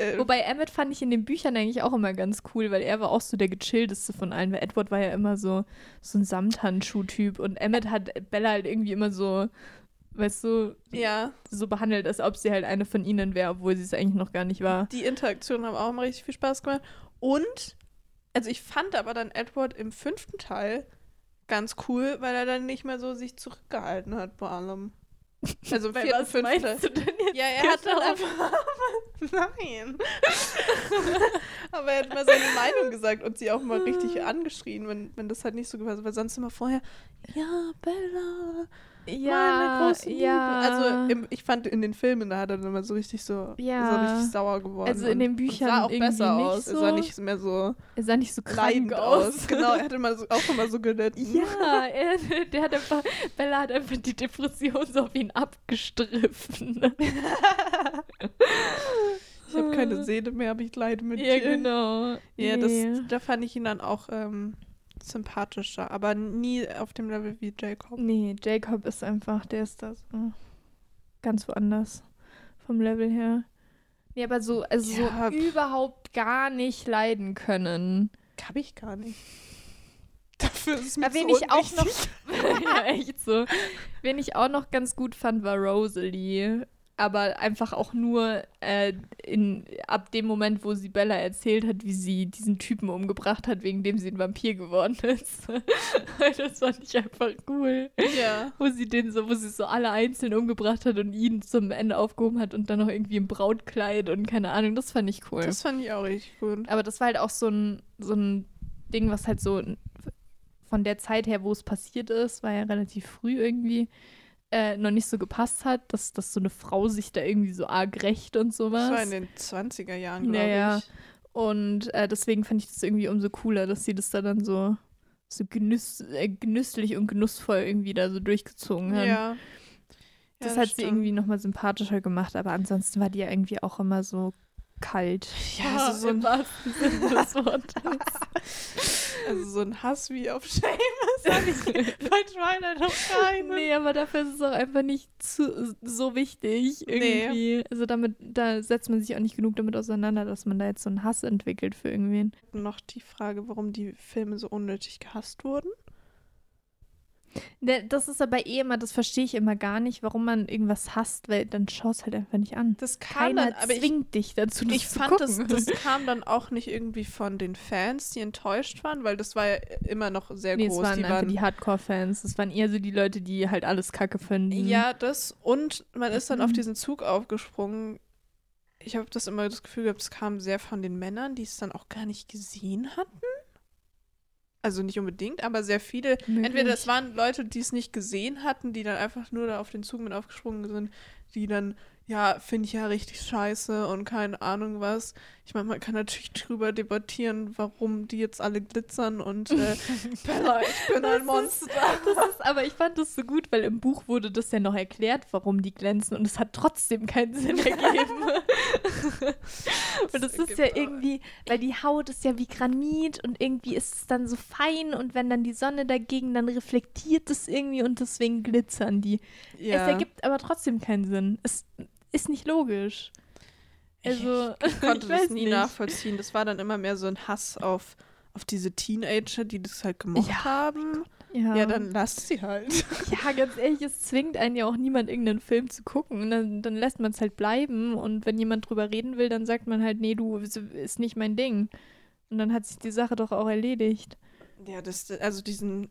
äh, Wobei Emmett fand ich in den Büchern eigentlich auch immer ganz cool, weil er war auch so der gechillteste von allen. Weil Edward war ja immer so, so ein Samthandschuh-Typ und Emmett hat Bella halt irgendwie immer so, weißt du, ja, so behandelt, als ob sie halt eine von ihnen wäre, obwohl sie es eigentlich noch gar nicht war. die Interaktionen haben auch immer richtig viel Spaß gemacht. Und, also ich fand aber dann Edward im fünften Teil ganz cool, weil er dann nicht mehr so sich zurückgehalten hat bei allem. Also im Bei vierten, was fünften meinst du denn jetzt? Ja, er hat dann genau? einfach. Nein. Aber er hat mal seine Meinung gesagt und sie auch mal richtig angeschrien, wenn, wenn das halt nicht so gepasst hat. Weil sonst immer vorher, ja, Bella, meine Ja, große Liebe. ja. Also im, ich fand in den Filmen, da hat er dann immer so richtig so, Ja. er richtig sauer geworden. Also in den Büchern sah auch besser aus. Er so. sah nicht mehr so er sah nicht so krank leidend aus. Genau, er hat immer so, auch immer so gelitten. Ja, er, der hat einfach, Bella hat einfach die Depression so auf ihn abgestriffen. Ich habe keine Seele mehr, aber ich leide mit ja, dir. genau. Ja, das, da fand ich ihn dann auch ähm, sympathischer, aber nie auf dem Level wie Jacob. Nee, Jacob ist einfach, der ist da so ganz woanders vom Level her. Nee, aber so, also Ja, so überhaupt gar nicht leiden können. Hab ich gar nicht. Dafür ist es mir Aber wen zu ich auch noch, ja, echt so. Wen ich auch noch ganz gut fand, war Rosalie. Aber einfach auch nur äh, in, ab dem Moment, wo sie Bella erzählt hat, wie sie diesen Typen umgebracht hat, wegen dem sie ein Vampir geworden ist. das fand ich einfach cool. Ja. Wo sie den so, wo sie so alle einzeln umgebracht hat und ihn zum Ende aufgehoben hat und dann noch irgendwie im Brautkleid und keine Ahnung, das fand ich cool. Das fand ich auch richtig gut. Aber das war halt auch so ein, so ein Ding, was halt so von der Zeit her, wo es passiert ist, war ja relativ früh irgendwie. Äh, noch nicht so gepasst hat, dass, dass so eine Frau sich da irgendwie so arg rächt und sowas. Das war in den 20er Jahren, glaube Ja, ja. ich. Und äh, deswegen fand ich das irgendwie umso cooler, dass sie das da dann so, so genüss, äh, genüsslich und genussvoll irgendwie da so durchgezogen hat. Ja. das Ja, hat sie stimmt. irgendwie nochmal sympathischer gemacht, aber ansonsten war die ja irgendwie auch immer so kalt. Ja, also so ein, des Wortes. also so ein Hass wie auf Seamus habe ich bei Twilight noch keinen. Nee, aber dafür ist es auch einfach nicht zu, so wichtig irgendwie. Also damit, da setzt man sich auch nicht genug damit auseinander, dass man da jetzt so einen Hass entwickelt für irgendwen. Noch die Frage, warum die Filme so unnötig gehasst wurden. Ne, Das ist aber eh immer, das verstehe ich immer gar nicht, warum man irgendwas hasst, weil dann schaust halt einfach nicht an. Das kam Keiner dann, aber ich, zwingt dich dazu, das ich zu fand, das, gucken. das kam dann auch nicht irgendwie von den Fans, die enttäuscht waren, weil das war ja immer noch sehr nee, groß. waren die waren, die Hardcore-Fans. Das waren eher so die Leute, die halt alles kacke finden. ja, das und man ist dann auf Mhm. diesen Zug aufgesprungen. Ich habe das immer das Gefühl gehabt, es kam sehr von den Männern, die es dann auch gar nicht gesehen hatten. Also nicht unbedingt, aber sehr viele Entweder es waren Leute, die es nicht gesehen hatten, die dann einfach nur da auf den Zug mit aufgesprungen sind, die dann, ja, finde ich ja richtig scheiße und keine Ahnung was. Ich meine, man kann natürlich drüber debattieren, warum die jetzt alle glitzern und äh, Bella, ich bin Das ein ist- Monster. Das ist, aber ich fand das so gut, weil im Buch wurde das ja noch erklärt, warum die glänzen und es hat trotzdem keinen Sinn ergeben. und das ist ja irgendwie, weil die Haut ist ja wie Granit und irgendwie ist es dann so fein und wenn dann die Sonne dagegen, dann reflektiert es irgendwie und deswegen glitzern die. Es ergibt aber trotzdem keinen Sinn. Es ist nicht logisch. Also, ich konnte ich das nie nicht. nachvollziehen. Das war dann immer mehr so ein Hass auf, auf diese Teenager, die das halt gemocht Ja, haben. Ja. Ja, dann lasst sie halt. Ja, ganz ehrlich, es zwingt einen ja auch niemand, irgendeinen Film zu gucken. Und dann, dann lässt man es halt bleiben. Und wenn jemand drüber reden will, dann sagt man halt, nee, du, ist- nicht mein Ding. Und dann hat sich die Sache doch auch erledigt. Ja, das, also diesen,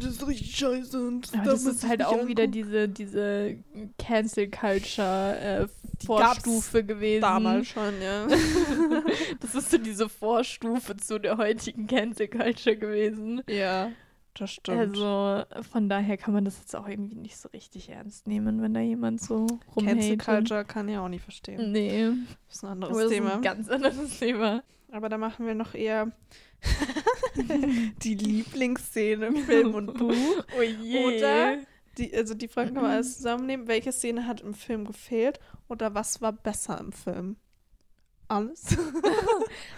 das ist richtig scheiße und darf das ist halt auch wieder angucken. diese, diese Cancel Culture äh, Vorstufe gewesen. Damals schon, ja. das ist so diese Vorstufe zu der heutigen Cancel Culture gewesen. ja, das stimmt. Also von daher kann man das jetzt auch irgendwie nicht so richtig ernst nehmen, wenn da jemand so Cancel rumhatet. Culture kann ich auch nicht verstehen. Nee, Das ist ein anderes das ist Thema. ein ganz anderes Thema. Aber da machen wir noch eher die Lieblingsszene im Film und Buch. Oh je. Oder die, also die Frage kann man alles zusammennehmen. Welche Szene hat im Film gefehlt oder was war besser im Film? Alles?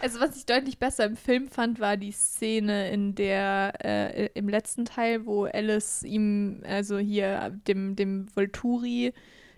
Also was ich deutlich besser im Film fand, war die Szene, in der äh, im letzten Teil, wo Alice ihm, also hier dem, dem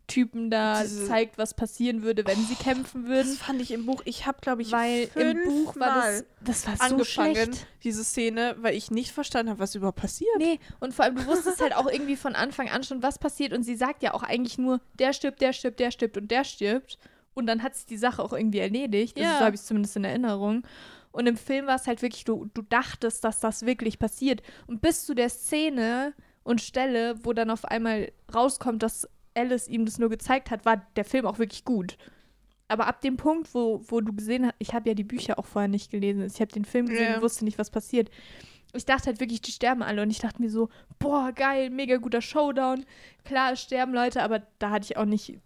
Volturi-Typen da Diese- zeigt, was passieren würde, wenn sie kämpfen würden. Das fand ich im Buch. Ich habe, glaube ich, Weil im Buch war das, das war so angefangen, schlecht. diese Szene, weil ich nicht verstanden habe, was überhaupt passiert. Nee, und vor allem, du wusstest halt auch irgendwie von Anfang an schon, was passiert. Und sie sagt ja auch eigentlich nur, der stirbt, der stirbt, der stirbt und der stirbt. Und dann hat sich die Sache auch irgendwie erledigt. Also Ja. so habe ich es zumindest in Erinnerung. Und im Film war es halt wirklich, du, du dachtest, dass das wirklich passiert. Und bis zu der Szene und Stelle, wo dann auf einmal rauskommt, dass Alice ihm das nur gezeigt hat, war der Film auch wirklich gut. Aber ab dem Punkt, wo, wo du gesehen hast, ich habe ja die Bücher auch vorher nicht gelesen, ich habe den Film gesehen Ja. und wusste nicht, was passiert. Ich dachte halt wirklich, die sterben alle und ich dachte mir so, boah, geil, mega guter Showdown. Klar, es sterben Leute, aber da hatte ich auch nicht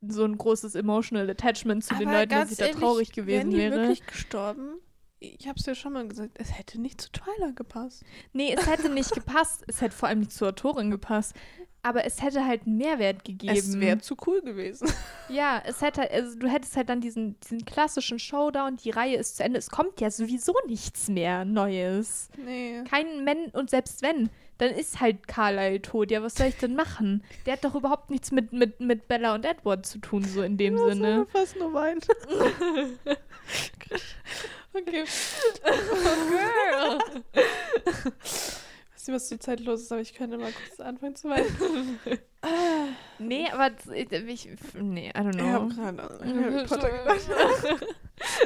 so ein großes emotional Attachment zu den Aber Leuten, dass ich da ehrlich, traurig gewesen wären die wäre. wirklich gestorben? Ich habe es ja schon mal gesagt, es hätte nicht zu Twilight gepasst. Nee, es hätte nicht gepasst. Es hätte vor allem nicht zur Autorin gepasst. Aber es hätte halt einen Mehrwert gegeben. Es wäre zu cool gewesen. Ja, es hätte, also du hättest halt dann diesen, diesen klassischen Showdown, die Reihe ist zu Ende. Es kommt ja sowieso nichts mehr Neues. Nee. Kein Men und selbst wenn, dann ist halt Carlyle tot. Ja, was soll ich denn machen? Der hat doch überhaupt nichts mit, mit, mit Bella und Edward zu tun, so in dem Sinne. fast nur weinen. okay. Girl. Weiß nicht, was zur Zeit los ist, aber ich könnte mal kurz anfangen zu weinen. Nee, aber ich, ich nee, I don't Ich habe know. gerade an Harry Potter gedacht.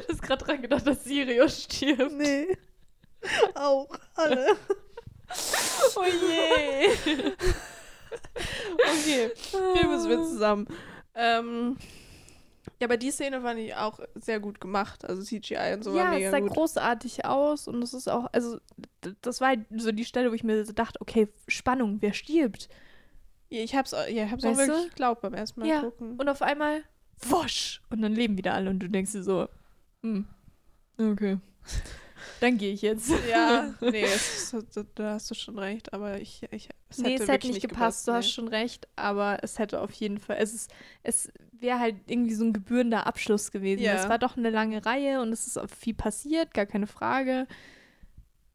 Du hast gerade dran gedacht, dass Sirius stirbt. Nee. Auch alle. Oh je. Okay, hier müssen wir zusammen. Ähm, ja, aber die Szene fand ich auch sehr gut gemacht. Also CGI und so war ja, es mega sah gut. großartig aus und es ist auch, also das war halt so die Stelle, wo ich mir so dachte, okay, Spannung, wer stirbt? Ich hab's, auch- ja, ich hab's auch du? wirklich geglaubt beim ersten Mal Ja, gucken. Und auf einmal, wosch! Und dann leben wieder alle und du denkst dir so, hm, okay. Dann gehe ich jetzt. Ja, nee, es da hast du schon recht, aber ich, ich es nee, es hätte nicht gepasst, du hast schon recht, aber es hätte auf jeden Fall, es ist, es wäre halt irgendwie so ein gebührender Abschluss gewesen. Ja. Es war doch eine lange Reihe und es ist viel passiert, gar keine Frage.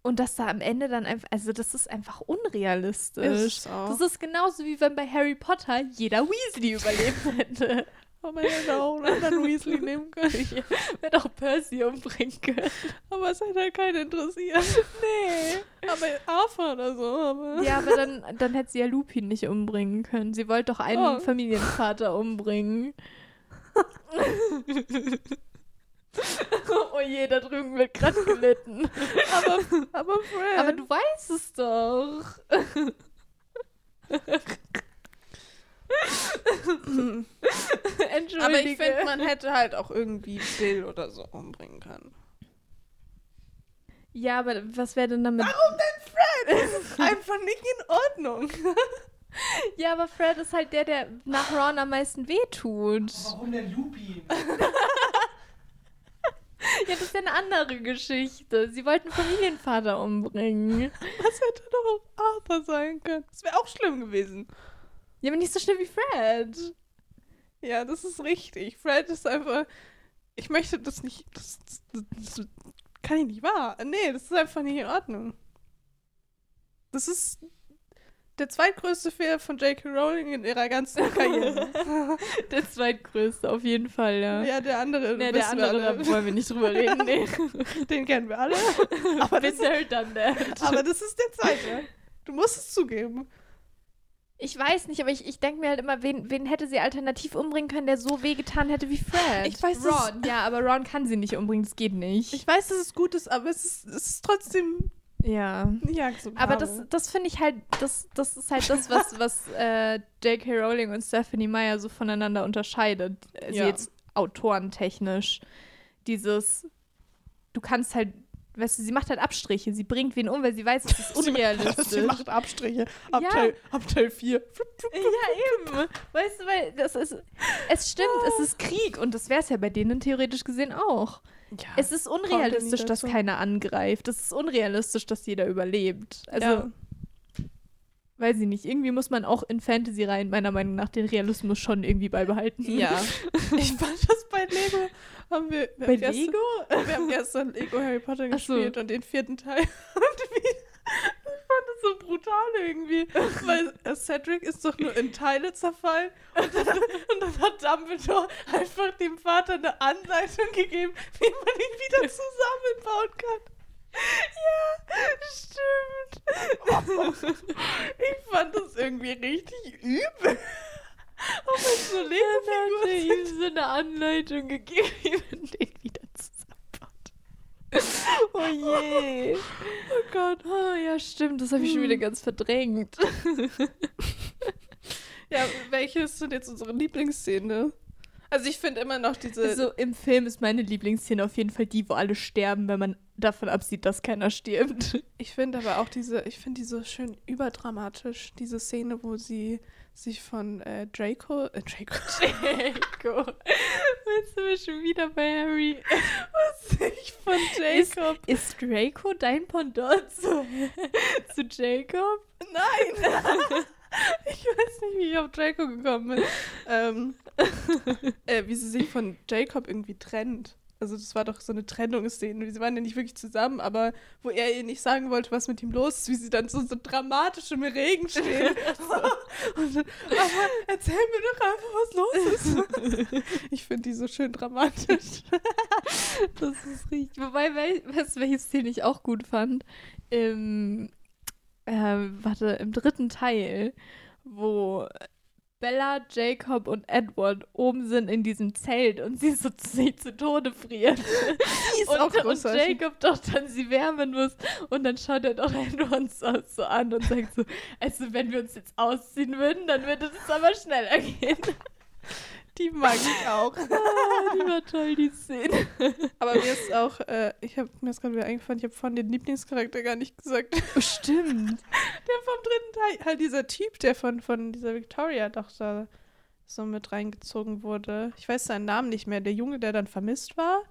Und dass da am Ende dann einfach, also das ist einfach unrealistisch. Ist. Das ist genauso wie wenn bei Harry Potter jeder Weasley überlebt hätte. Aber man hätte auch einen anderen Weasley nehmen können. Hätte auch Percy umbringen können. Aber es hätte halt keinen interessiert. Nee. Aber Arthur oder so. Aber Ja, aber dann, dann hätte sie ja Lupin nicht umbringen können. Sie wollte doch einen Oh. Familienvater umbringen. oh je, da drüben wird gerade gelitten. aber, aber Fred. Aber du weißt es doch. Entschuldige. Aber ich finde, man hätte halt auch irgendwie Bill oder so umbringen können. Ja, aber was wäre denn damit? Warum denn Fred? Das ist einfach nicht in Ordnung. Ja, aber Fred ist halt der, der nach Ron am meisten wehtut. Warum denn Lupin? Ja, das ist ja eine andere Geschichte. Sie wollten Familienvater umbringen. Das hätte doch auch Arthur sein können. Das wäre auch schlimm gewesen. Ja, aber nicht so schlimm wie Fred. Ja, das ist richtig. Fred ist einfach. Ich möchte das nicht. Das, das, das kann ich nicht wahr. Nee, das ist einfach nicht in Ordnung. Das ist der zweitgrößte Fehler von J.K. Rowling in ihrer ganzen Karriere. Der zweitgrößte, auf jeden Fall, ja. ja, der andere. Nee, der wissen wir andere, alle. wollen wir nicht drüber reden. Nee. Den kennen wir alle. Aber das, that. aber das ist der zweite. Du musst es zugeben. Ich weiß nicht, aber ich, ich denke mir halt immer, wen, wen hätte sie alternativ umbringen können, der so wehgetan hätte wie Fred? Ich weiß, Ron, ja, aber Ron kann sie nicht umbringen, das geht nicht. Ich weiß, dass es gut ist, aber es ist, es ist trotzdem ja. nicht akzeptabel. Aber das, das finde ich halt, das, das ist halt das, was, was äh, J.K. Rowling und Stephanie Meyer so voneinander unterscheidet. Also Ja. jetzt autorentechnisch. Dieses, du kannst halt, weißt du, sie macht halt Abstriche. Sie bringt wen um, weil sie weiß, es ist unrealistisch. Sie macht Abstriche. Ab, Ja. Teil, ab Teil 4. Ja, eben. Weißt du, weil das ist, es stimmt, es ist Krieg und das wäre es ja bei denen theoretisch gesehen auch. Ja. Es ist unrealistisch, dass keiner angreift. Es ist unrealistisch, dass jeder überlebt. Also, ja. weiß ich nicht, irgendwie muss man auch in Fantasy-Reihen meiner Meinung nach den Realismus schon irgendwie beibehalten. ja. Ich fand das bei Lego. Haben wir, wir Bei haben gestern, Lego? Wir haben gestern Lego Harry Potter Ach so. gespielt und den vierten Teil. Und wie, ich fand das so brutal irgendwie. Weil Cedric ist doch nur in Teile zerfallen. Und dann, und dann hat Dumbledore einfach dem Vater eine Anleitung gegeben, wie man ihn wieder zusammenbauen kann. Ja, stimmt. Ich fand das irgendwie richtig übel. Dann hat er Lego-Figuren ihm sind. so eine Anleitung gegeben, den wieder zusammenbaut. Oh je. Oh Gott. Oh ja, stimmt, das habe ich schon wieder ganz verdrängt. Ja, welche ist denn jetzt unsere Lieblingsszene? Also ich finde immer noch diese. Also im Film ist meine Lieblingsszene auf jeden Fall die, wo alle sterben, wenn man davon absieht, dass keiner stirbt. ich finde aber auch diese, ich finde die so schön überdramatisch, diese Szene, wo sie sich von äh, Draco, äh, Draco, Draco. Willst du mir schon wieder bei Harry? sich von Ist, Jacob. ist Draco dein Pendant zu, zu Jacob? Nein! ich weiß nicht, wie ich auf Draco gekommen bin. Ähm, äh, wie sie sich von Jacob irgendwie trennt. Also das war doch so eine Trennungsszene. Sie waren ja nicht wirklich zusammen, aber wo er ihr nicht sagen wollte, was mit ihm los ist, wie sie dann so, so dramatisch im Regen stehen. Und dann, aber erzähl mir doch einfach, was los ist. ich finde die so schön dramatisch. Das ist richtig. Wobei, wei- weißt du, welche Szene ich auch gut fand? Im, äh, warte, im dritten Teil, wo Bella, Jacob und Edward oben sind in diesem Zelt und sie so zu, sich zu Tode frieren. Die ist und, auch und. Jacob doch dann sie wärmen muss. Und dann schaut er doch Edward so, so an und sagt so, also wenn wir uns jetzt ausziehen würden, dann würde es aber schneller gehen. Die mag ich auch. Ah, die war toll, die Szene. Aber mir ist auch, äh, ich habe mir ist gerade wieder eingefallen, ich habe von den Lieblingscharakter gar nicht gesagt. Stimmt. Der vom dritten Teil, halt dieser Typ, der von, von dieser Victoria doch da so mit reingezogen wurde. Ich weiß seinen Namen nicht mehr. Der Junge, der dann vermisst war.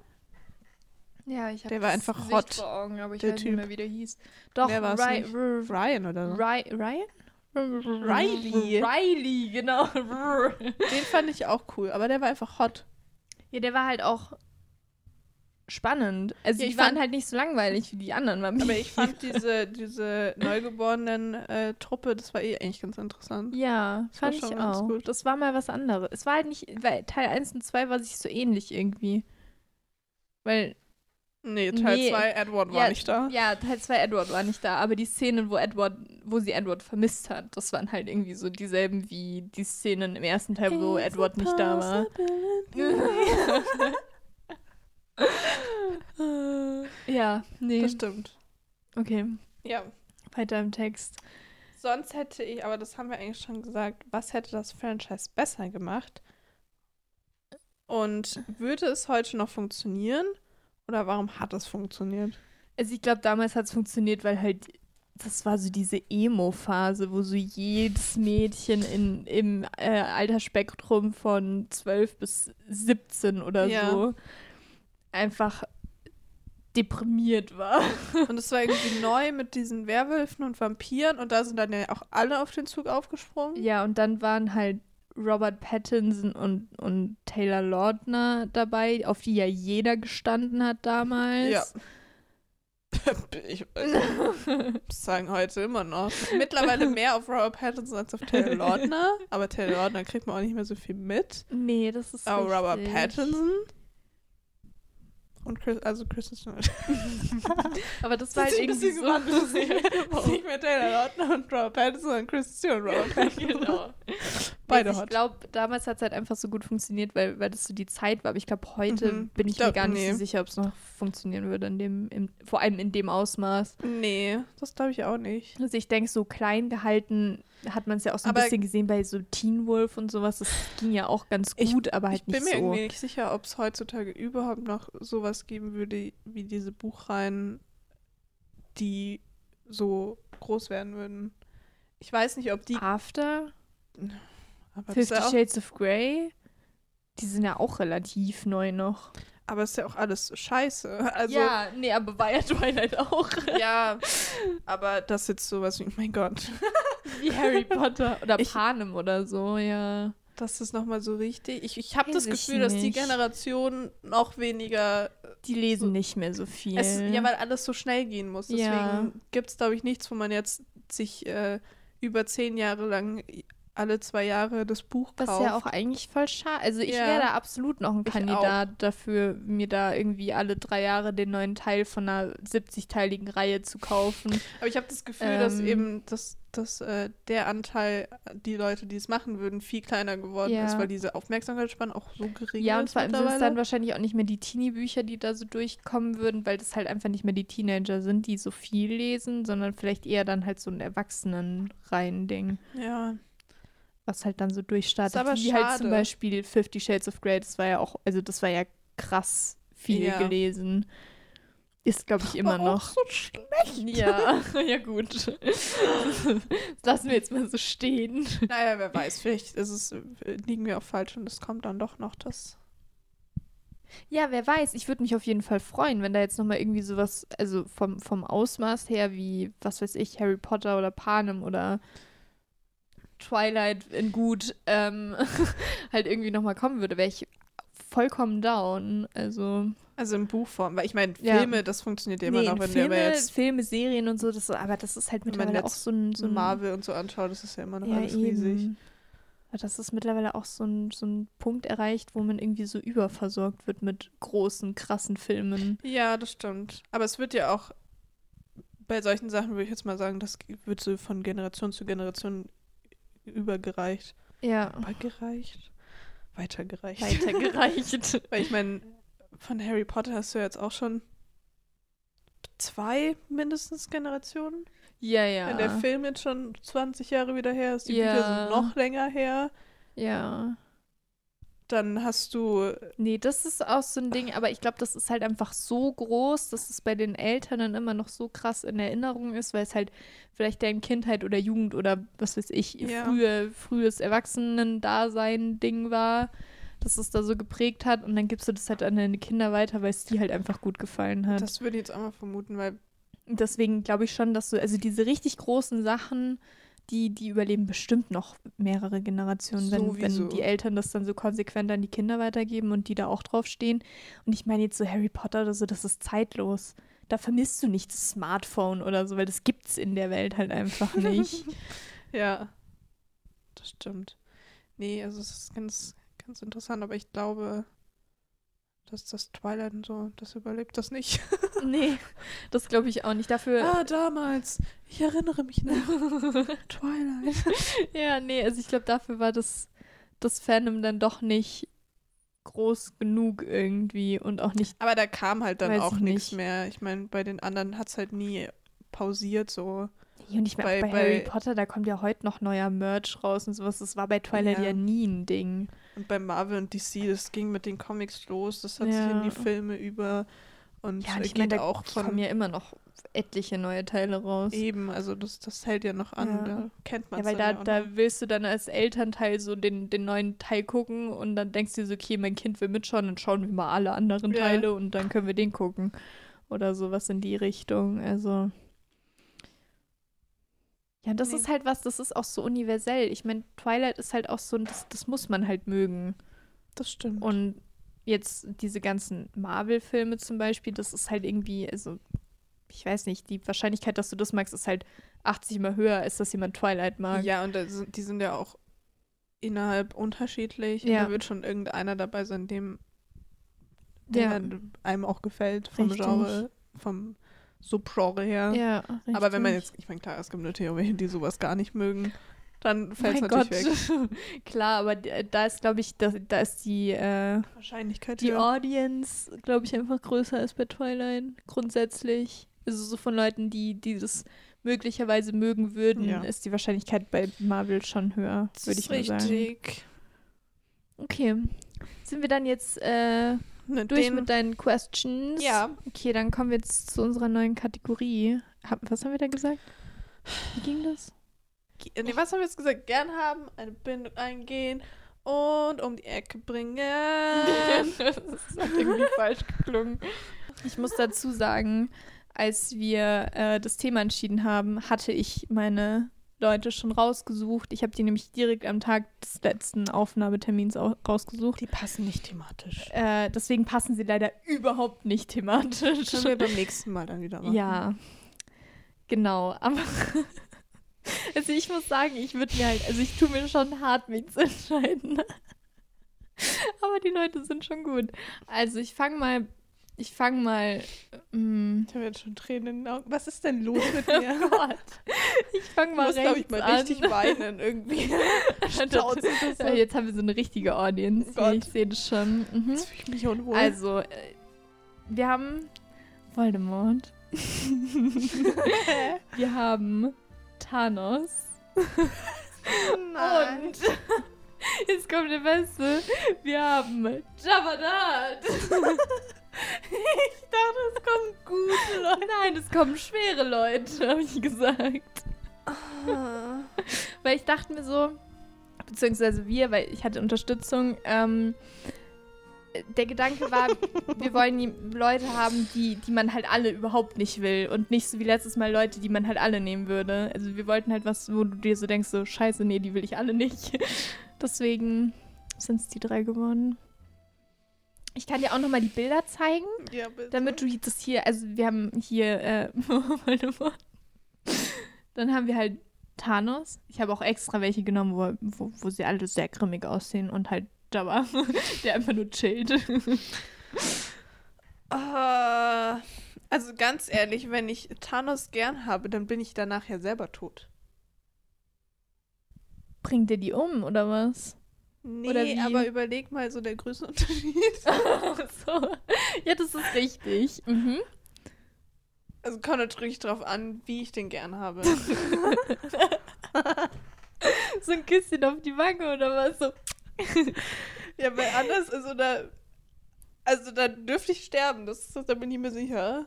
Ja, ich hab Der war das einfach Gesicht hot, vor Augen, aber ich der weiß Typ. nicht mehr, wie der hieß. Doch, Wer war's Ryan oder so. Ry Ryan? Riley. Riley, genau. Den fand ich auch cool, aber der war einfach hot. ja, der war halt auch spannend. Also Ja, die waren halt nicht so langweilig wie die anderen Vampire. Aber ich fand diese, diese neugeborenen äh, Truppe, das war eh eigentlich ganz interessant. Ja, Das war fand ich auch. gut. Das war mal was anderes. Es war halt nicht, weil Teil 1 und 2 war sich so ähnlich irgendwie. Weil, Nee, Teil Nee. 2, Edward war ja, nicht da. Ja, Teil 2 Edward war nicht da, aber die Szenen, wo Edward, wo sie Edward vermisst hat, das waren halt irgendwie so dieselben wie die Szenen im ersten Teil, wo It's Edward nicht da war. ja, nee. Das stimmt. Okay, Ja. weiter im Text. Sonst hätte ich, aber das haben wir eigentlich schon gesagt, was hätte das Franchise besser gemacht? Und würde es heute noch funktionieren? Oder warum hat es funktioniert? Also ich glaube, damals hat es funktioniert, weil halt das war so diese Emo-Phase, wo so jedes Mädchen in, im äh, Altersspektrum von 12 bis 17 oder Ja. so einfach deprimiert war. Und es war irgendwie neu mit diesen Werwölfen und Vampiren und da sind dann ja auch alle auf den Zug aufgesprungen. Ja, und dann waren halt Robert Pattinson und, und Taylor Lautner dabei, auf die ja jeder gestanden hat damals. Ja. ich sagen, heute immer noch. Mittlerweile mehr auf Robert Pattinson als auf Taylor Lautner. Aber Taylor Lautner kriegt man auch nicht mehr so viel mit. Nee, das ist Aber Robert richtig. Pattinson und Chris, also Kristen Stewart. Aber das war halt irgendwie so. Nicht mehr Taylor Lautner und Robert Pattinson und Kristen Stewart. Robert Pattinson. genau. Beide hot. ich glaube, damals hat es halt einfach so gut funktioniert, weil, weil das so die Zeit war. Aber ich glaube, heute Mhm. bin ich Ich glaub, mir gar nicht nee. so sicher, ob es noch funktionieren würde, in dem, im, vor allem in dem Ausmaß. Nee, das glaube ich auch nicht. Also ich denke, so klein gehalten hat man es ja auch so ein Aber- bisschen gesehen bei so Teen Wolf und sowas. Das ging ja auch ganz Ich- gut, aber halt ich bin nicht mir so. irgendwie nicht sicher, ob es heutzutage überhaupt noch sowas geben würde, wie diese Buchreihen, die so groß werden würden. Ich weiß nicht, ob die. After, Fifty Shades of Grey, die sind ja auch relativ neu noch. Aber ist ja auch alles scheiße. Also, ja, nee, aber war ja Twilight auch. ja, aber das ist jetzt sowas wie, oh mein Gott, Wie Harry Potter oder Ich- Panem oder so, ja. das ist nochmal so richtig. Ich, ich habe das Gefühl, dass die nicht. Generation noch weniger. Die lesen So- nicht mehr so viel. Es, ja, weil alles so schnell gehen muss. Deswegen Ja. gibt es, glaube ich, nichts, wo man jetzt sich äh, über zehn Jahre lang alle zwei Jahre das Buch kauft. ja auch eigentlich voll schade. Also ich Ja. wäre da absolut noch ein Kandidat dafür, mir da irgendwie alle drei Jahre den neuen Teil von einer 70-teiligen Reihe zu kaufen. Aber ich habe das Gefühl, dass Ähm. eben das, dass, äh, der Anteil, die Leute, die es machen würden, viel kleiner geworden Ja. ist, weil diese Aufmerksamkeitsspanne auch so gering Ja, und ist vor allem sind es dann wahrscheinlich auch nicht mehr die Teenie-Bücher, die da so durchkommen würden, weil das halt einfach nicht mehr die Teenager sind, die so viel lesen, sondern vielleicht eher dann halt so ein Erwachsenen-Reihen-Ding, ja. Was halt dann so durchstartet. Wie halt zum schade. Beispiel Fifty Shades of Grey, das war ja auch, also das war ja krass viel Ja. gelesen. Ist, glaube ich, immer noch. so schlecht. Ja, ja gut. Das lassen wir jetzt mal so stehen. Naja, wer weiß, vielleicht ist es, äh, liegen wir auch falsch und es kommt dann doch noch das. Ja, wer weiß. Ich würde mich auf jeden Fall freuen, wenn da jetzt nochmal irgendwie sowas, also vom, vom Ausmaß her wie, was weiß ich, Harry Potter oder Panem oder Twilight in gut ähm, halt irgendwie nochmal kommen würde, wäre ich vollkommen down. Also Also in Buchform, weil ich meine, Ja. Filme, das funktioniert ja immer nee, noch, wenn Filme, der jetzt Filme, Serien und so, das, aber das ist halt mittlerweile auch so ein, so ein Marvel und so anschaut, das ist ja immer noch ja, alles riesig. eben. Aber Das ist mittlerweile auch so ein, so ein Punkt erreicht, wo man irgendwie so überversorgt wird mit großen, krassen Filmen. Ja, das stimmt. Aber es wird ja auch bei solchen Sachen, würde ich jetzt mal sagen, das wird so von Generation zu Generation übergereicht. Ja, Übergereicht? Weitergereicht. weitergereicht. Weil ich meine, von Harry Potter hast du ja jetzt auch schon zwei mindestens Generationen. ja, ja. Wenn der Film jetzt schon 20 Jahre wieder her ist, die Ja. Bücher sind noch länger her. Ja. Dann hast du. Nee, das ist auch so ein Ding, aber ich glaube, das ist halt einfach so groß, dass es bei den Eltern dann immer noch so krass in Erinnerung ist, weil es halt vielleicht deren Kindheit oder Jugend oder was weiß ich, Ja. frühe, frühes Erwachsenen-Dasein-Ding war, dass es da so geprägt hat und dann gibst du das halt an deine Kinder weiter, weil es dir halt einfach gut gefallen hat. Das würde ich jetzt auch mal vermuten, weil. Deswegen glaube ich schon, dass du, also diese richtig großen Sachen, die, die überleben bestimmt noch mehrere Generationen, wenn, Sowieso. wenn die Eltern das dann so konsequent an die Kinder weitergeben und die da auch drauf stehen. Und ich meine jetzt so Harry Potter oder so, das ist zeitlos. Da vermisst du nicht das Smartphone oder so, weil das gibt's in der Welt halt einfach nicht. Ja. Das stimmt. Nee, also es ist ganz, ganz interessant, aber ich glaube, dass das Twilight und so, das überlebt das nicht. nee, das glaube ich auch nicht. Dafür. ah, damals. Ich erinnere mich noch. Twilight. Ja, nee, also ich glaube, dafür war das, das Fandom dann doch nicht groß genug irgendwie und auch nicht Aber da kam halt dann auch ich nichts nicht. mehr. Ich meine, bei den anderen hat es halt nie pausiert so. Und ich meine, Bei- bei, bei- Harry Potter, da kommt ja heute noch neuer Merch raus und sowas. Das war bei Twilight ja, Ja. nie ein Ding. Und bei Marvel und DC, das ging mit den Comics los, das hat sich Ja. in die Filme über und Ja, und äh, ich meine, da auch kommen von ja immer noch etliche neue Teile raus. eben, also das, das hält ja noch an, Ja. da kennt man Ja, weil da, da willst du dann als Elternteil so den, den neuen Teil gucken und dann denkst du so, okay, mein Kind will mitschauen, dann schauen wir mal alle anderen Ja. Teile und dann können wir den gucken. Oder sowas in die Richtung. Also. Ja, das Nee. ist halt was, das ist auch so universell. Ich meine, Twilight ist halt auch so, das, das muss man halt mögen. Das stimmt. Und jetzt diese ganzen Marvel-Filme zum Beispiel, das ist halt irgendwie, also ich weiß nicht, die Wahrscheinlichkeit, dass du das magst, ist halt 80 mal höher, als dass jemand Twilight mag. Ja, und die sind ja auch innerhalb unterschiedlich. Und Ja. da wird schon irgendeiner dabei sein, dem Ja. der einem auch gefällt vom Richtig. Genre, vom Subgenre her. Ja, Aber wenn man richtig. jetzt, ich meine, klar, es gibt natürlich auch welche, die sowas gar nicht mögen, dann fällt es natürlich Gott. weg. Klar, aber d- da ist, glaube ich, da, da ist die, äh, Wahrscheinlichkeit die höher. Audience, glaube ich, einfach größer als bei Twilight. Grundsätzlich. Also so von Leuten, die, die das möglicherweise mögen würden, Ja. ist die Wahrscheinlichkeit bei Marvel schon höher, Das würde ich mal sagen. richtig. Okay. Sind wir dann jetzt äh, Ne, durch den- mit deinen Questions? Ja. Okay, dann kommen wir jetzt zu unserer neuen Kategorie. Hab, was haben wir da gesagt? Wie ging das? Nee, was haben wir jetzt gesagt? Gern haben, eine Bindung eingehen und um die Ecke bringen. das hat irgendwie falsch geklungen. Ich muss dazu sagen, als wir äh, das Thema entschieden haben, hatte ich meine Leute schon rausgesucht. Ich habe die nämlich direkt am Tag des letzten Aufnahmetermins au- rausgesucht. Die passen nicht thematisch. Äh, deswegen passen sie leider überhaupt nicht thematisch. Können wir beim nächsten Mal dann wieder machen. Ja, genau. Aber also ich muss sagen, ich würde mir halt, also ich tue mir schon hart, mich zu entscheiden. Aber die Leute sind schon gut. Also ich fange mal, ich fange mal, mm, Ich habe jetzt schon Tränen in den Augen. Was ist denn los mit oh mir? Gott, ich fange Ich mal muss, glaube ich, rechts mal an. richtig weinen irgendwie. Das so. Ja, jetzt haben wir so eine richtige Audience. Oh ich sehe das schon. Mhm. Jetzt fühle ich mich unwohl. Also, äh, wir haben Voldemort. wir haben Thanos. Nein. Und jetzt kommt der Beste. Wir haben Jabbadat. Ich dachte, es kommen gute Leute. Nein, es kommen schwere Leute, habe ich gesagt. Ah. Weil ich dachte mir so, beziehungsweise wir, weil ich hatte Unterstützung, ähm, der Gedanke war, wir wollen die Leute haben, die, die man halt alle überhaupt nicht will und nicht so wie letztes Mal Leute, die man halt alle nehmen würde. Also wir wollten halt was, wo du dir so denkst, so scheiße, nee, die will ich alle nicht. Deswegen sind es die drei geworden. Ich kann dir auch nochmal die Bilder zeigen, Ja, bitte. damit du das hier, also wir haben hier äh. Dann haben wir halt Thanos. Ich habe auch extra welche genommen, wo, wo, wo sie alle sehr grimmig aussehen und halt Jabba, der einfach nur chillt. Ah, also ganz ehrlich, wenn ich Thanos gern habe, dann bin ich danach ja selber tot. Bringt ihr die um, oder was? Nee, Oder aber überleg mal so der Größenunterschied. so. Ja, das ist richtig. Mhm. Also kommt natürlich drauf an, wie ich den gern habe. So ein Küsschen auf die Wange oder was? So. Ja, weil anders, also da, also da dürfte ich sterben, das, das, da bin ich mir sicher.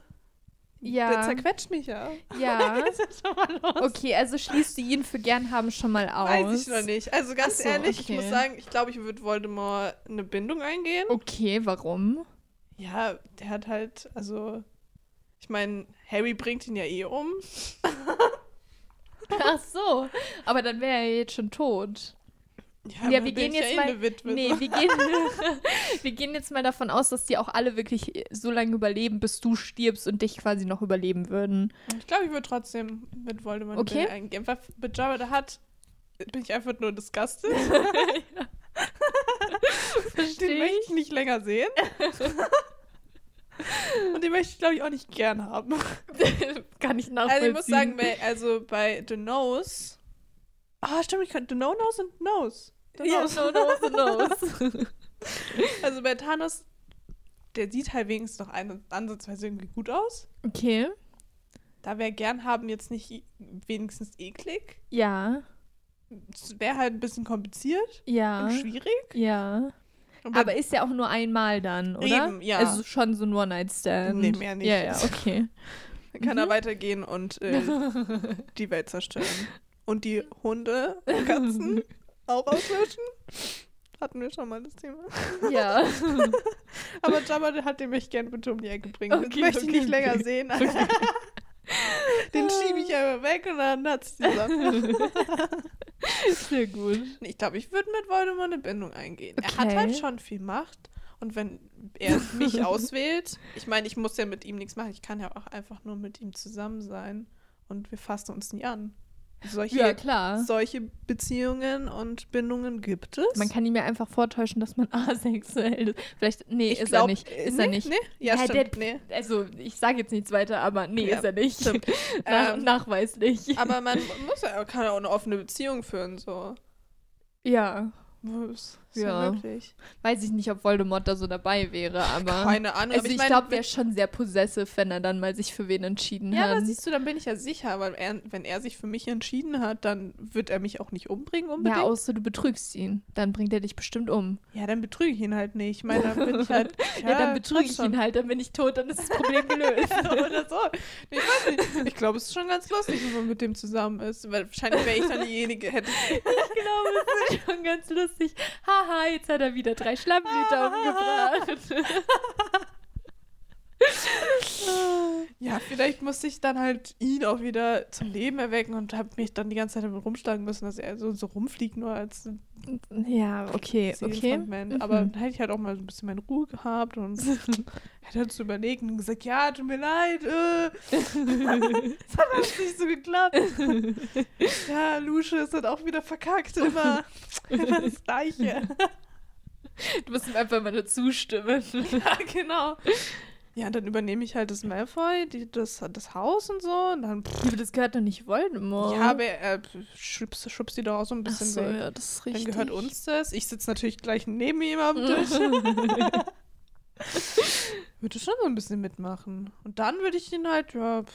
Der Ja, zerquetscht mich ja. ja. ist ja schon mal los. Okay, also schließt du ihn für gern haben schon mal aus. Weiß ich noch nicht. Also ganz so, ehrlich, okay. ich muss sagen, ich glaube, ich würde Voldemort eine Bindung eingehen. Okay, warum? Ja, der hat halt, also, ich meine, Harry bringt ihn ja eh um. Ach so, aber dann wäre er jetzt schon tot. Ja, aber wir bin gehen jetzt ja eh mal. nee, wir gehen, wir gehen jetzt mal davon aus, dass die auch alle wirklich so lange überleben, bis du stirbst und dich quasi noch überleben würden. Ich glaube, ich würde trotzdem mit Voldemort Okay. Eingehen. Weil mit Jabba the Hutt bin ich einfach nur disgusted. Den möchte ich nicht länger sehen. Und den möchte ich, glaube ich, auch nicht gern haben. Kann ich Also nachvollziehen. ich muss sagen, also bei The Nose. Ah, stimmt, ich kann The No Nose und Nose. The ja, Nose. no, no, no, no. Also bei Thanos, der sieht halt wenigstens noch ein, ansatzweise irgendwie gut aus. Okay, Da wäre gern haben jetzt nicht wenigstens eklig. ja, Es wäre halt ein bisschen kompliziert ja, und schwierig. ja. Und Aber ist ja auch nur einmal dann, oder? Eben, ja. Also schon so ein One-Night-Stand. Nee, mehr nicht. Ja, ja, okay. dann kann Mhm. er weitergehen und äh, die Welt zerstören. Und die Hunde und Katzen auch auslöschen. Hatten wir schon mal das Thema. ja. Aber Jabba hat den mich gerne bitte um die Ecke bringen. Okay, das möchte ich okay, nicht länger okay. sehen. Den schiebe ich einfach weg und dann hat es zusammen. Sehr gut. Ich glaube, ich würde mit Voldemort eine Bindung eingehen. Er hat halt schon viel Macht. Und wenn er mich auswählt, ich meine, ich muss ja mit ihm nichts machen. Ich kann ja auch einfach nur mit ihm zusammen sein. Und wir fassen uns nie an. Solche, Ja, klar. solche Beziehungen und Bindungen gibt es. Man kann ihm ja einfach vortäuschen, dass man asexuell ist. Vielleicht, nee, ich ist glaub, er nicht. äh, Ist nee, er nicht. Nee? Ja, Ja, stimmt. der- nee. Also, ich sage jetzt nichts weiter, aber nee, Ja, ist er nicht. Nach, Ähm, nachweislich. Aber man muss ja, kann ja auch eine offene Beziehung führen, so. ja, Ist ja Ja. möglich. weiß ich nicht, ob Voldemort da so dabei wäre, aber. Keine Ahnung. also, aber ich, mein, glaube, der ist schon sehr possessive, wenn er dann mal sich für wen entschieden Ja, hat. aber siehst du, dann bin ich ja sicher, weil er, wenn er sich für mich entschieden hat, dann wird er mich auch nicht umbringen unbedingt. ja, außer du betrügst ihn. Dann bringt er dich bestimmt um. Ja, dann betrüge ich ihn halt nicht. Ich meine, dann bin ich halt. Ja, dann betrüge ich schon. ihn halt, dann bin ich tot, dann ist das Problem gelöst. Oder so. Ich weiß nicht. Ich glaube, es ist schon ganz lustig, wenn man mit dem zusammen ist. Weil wahrscheinlich wäre ich dann diejenige, hätte. Ich glaube, es ist schon ganz lustig. Haha, jetzt hat er wieder drei Schlammblüter umgebracht. Ja, vielleicht musste ich dann halt ihn auch wieder zum Leben erwecken und habe mich dann die ganze Zeit damit rumschlagen müssen, dass er so, so rumfliegt, nur als ja, okay, okay. Mhm. Aber dann hätte ich halt auch mal so ein bisschen meine Ruhe gehabt und hätte uns überlegt und gesagt, ja, tut mir leid, äh. das hat alles nicht so geklappt. ja, Lucius hat auch wieder verkackt, immer, immer das Gleiche. Du musst ihm einfach mal nur zustimmen. ja, genau. Ja, dann übernehme ich halt das Malfoy, die, das, das Haus und so und dann, pff, Aber das gehört doch nicht Voldemort. ja, aber er äh, schubst, schubst die doch auch so ein Ach bisschen so, weg. ja, das ist Dann richtig. gehört uns das. Ich sitze natürlich gleich neben ihm am Tisch. würde schon so ein bisschen mitmachen. Und dann würde ich ihn halt, ja, pff,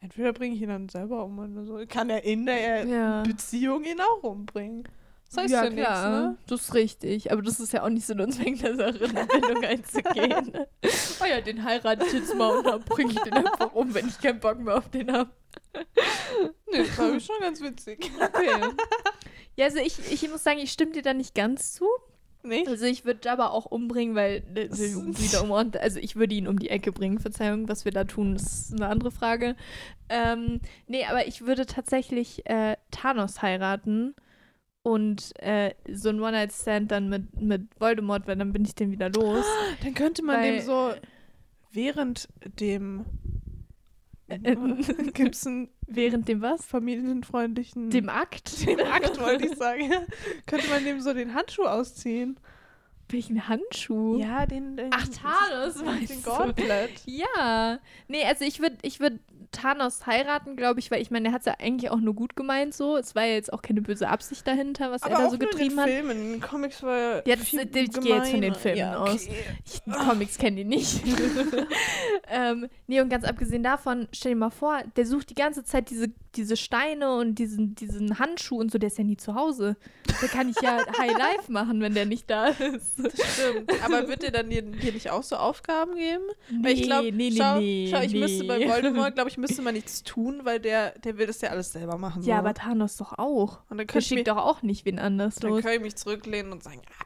entweder bringe ich ihn dann selber um oder so. Kann er in der Ja. Beziehung ihn auch umbringen. Das heißt ja, ja, nichts, klar. ne? Das ist richtig. Aber das ist ja auch nicht Sinn und Zweck der Sache, eine Bindung einzugehen. oh ja, den heirate ich jetzt mal und dann bringe ich den einfach um, wenn ich keinen Bock mehr auf den habe. Nee, das ich schon ganz witzig. Okay. Ja, also ich, ich muss sagen, ich stimme dir da nicht ganz zu. Nicht? Also ich würde Jabba auch umbringen, weil wieder um also ich würde ihn um die Ecke bringen. Verzeihung, was wir da tun, ist eine andere Frage. Ähm, nee, aber ich würde tatsächlich äh, Thanos heiraten und äh, so ein One-Night-Stand dann mit, mit Voldemort, weil dann bin ich den wieder los. Dann könnte man Weil- dem so während dem Äh, gibt es einen Während dem was? familienfreundlichen Dem Akt? dem Akt, wollte ich sagen. könnte man dem so den Handschuh ausziehen. Welchen Handschuh? Ja, den. den Ach, Thanos, den, meinst den? Gauntlet. Ja. Nee, also ich würde ich würd Thanos heiraten, glaube ich, weil ich meine, der hat es ja eigentlich auch nur gut gemeint so. Es war ja jetzt auch keine böse Absicht dahinter, was er da so getrieben hat. Filmen. In den Comics war er Ja, das- viel ich gehe jetzt von den. Filmen ja, aus. okay. Ich, die Comics kenne die nicht. ähm, nee, und ganz abgesehen davon, stell dir mal vor, der sucht die ganze Zeit diese, diese Steine und diesen, diesen Handschuh und so, der ist ja nie zu Hause. Da kann ich ja High Life machen, wenn der nicht da ist. Stimmt. Aber wird dir dann dir, dir nicht auch so Aufgaben geben? Weil ich glaube, nee, nee, schau, nee, schau, ich nee. müsste bei Voldemort, glaube ich, müsste man nichts tun, weil der, der will das ja alles selber machen. Ja, so. aber Thanos doch auch. und dann könnte ich, schickt mich, doch auch nicht wen anders dann los. könnte ich mich zurücklehnen und sagen, ja,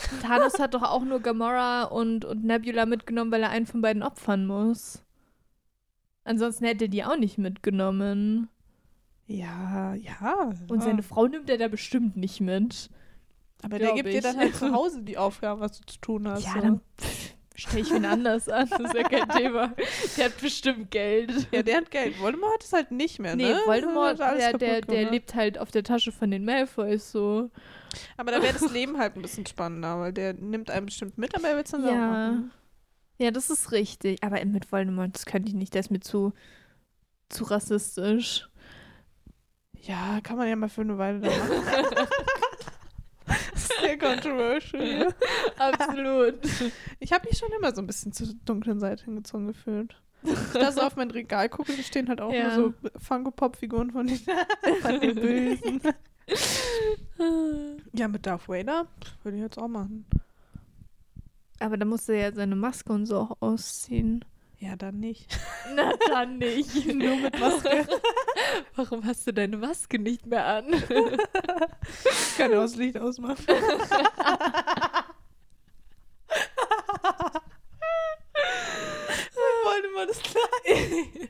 Thanos hat doch auch nur Gamora und, und Nebula mitgenommen, weil er einen von beiden opfern muss. Ansonsten hätte er die auch nicht mitgenommen. ja, ja. Und seine Frau nimmt er da bestimmt nicht mit. Aber der gibt dir ich. dann halt zu Hause die Aufgaben, was du zu tun hast. Ja, so. dann stelle ich ihn anders an. Das ist ja kein Thema. Der hat bestimmt Geld. Ja, der hat Geld. Voldemort hat es halt nicht mehr, Nee, ne? Voldemort, Hat alles der, der, der gemacht. lebt halt auf der Tasche von den Malfoys so. Aber da wäre das Leben halt ein bisschen spannender, weil der nimmt einen bestimmt mit, aber er will es dann Ja. machen. Ja, das ist richtig. Aber mit Voldemort, das könnte ich nicht. Der ist mir zu, zu rassistisch. Ja, kann man ja mal für eine Weile da machen. Sehr controversial. Absolut. Ich habe mich schon immer so ein bisschen zur dunklen Seite hingezogen gefühlt. Wenn ich da so auf mein Regal gucke, da stehen halt auch Ja. nur so Funko-Pop-Figuren von den, von den Bösen. Ja, mit Darth Vader würde ich jetzt auch machen. Aber da musste er ja seine Maske und so auch ausziehen. Ja, dann nicht. Na dann nicht. Nur mit Maske. Warum hast du deine Maske nicht mehr an? Ich kann auch das Licht ausmachen. Voldemort ist klein.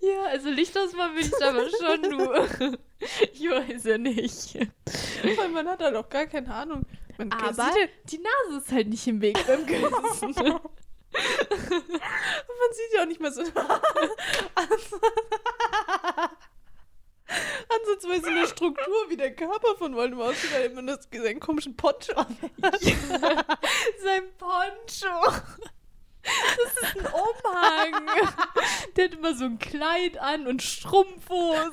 ja, also Licht ausmachen will ich aber schon nur. Ich weiß ja nicht. Weil man hat halt auch gar keine Ahnung. Man Aber die Nase ist halt nicht im Weg beim Küssen. man sieht ja auch nicht mehr so ansatzweise eine Struktur, wie der Körper von Voldemort aussieht, weil man das seinen komischen Poncho an. Sein Poncho. Das ist ein Umhang. Der hat immer so ein Kleid an und Strumpfhosen.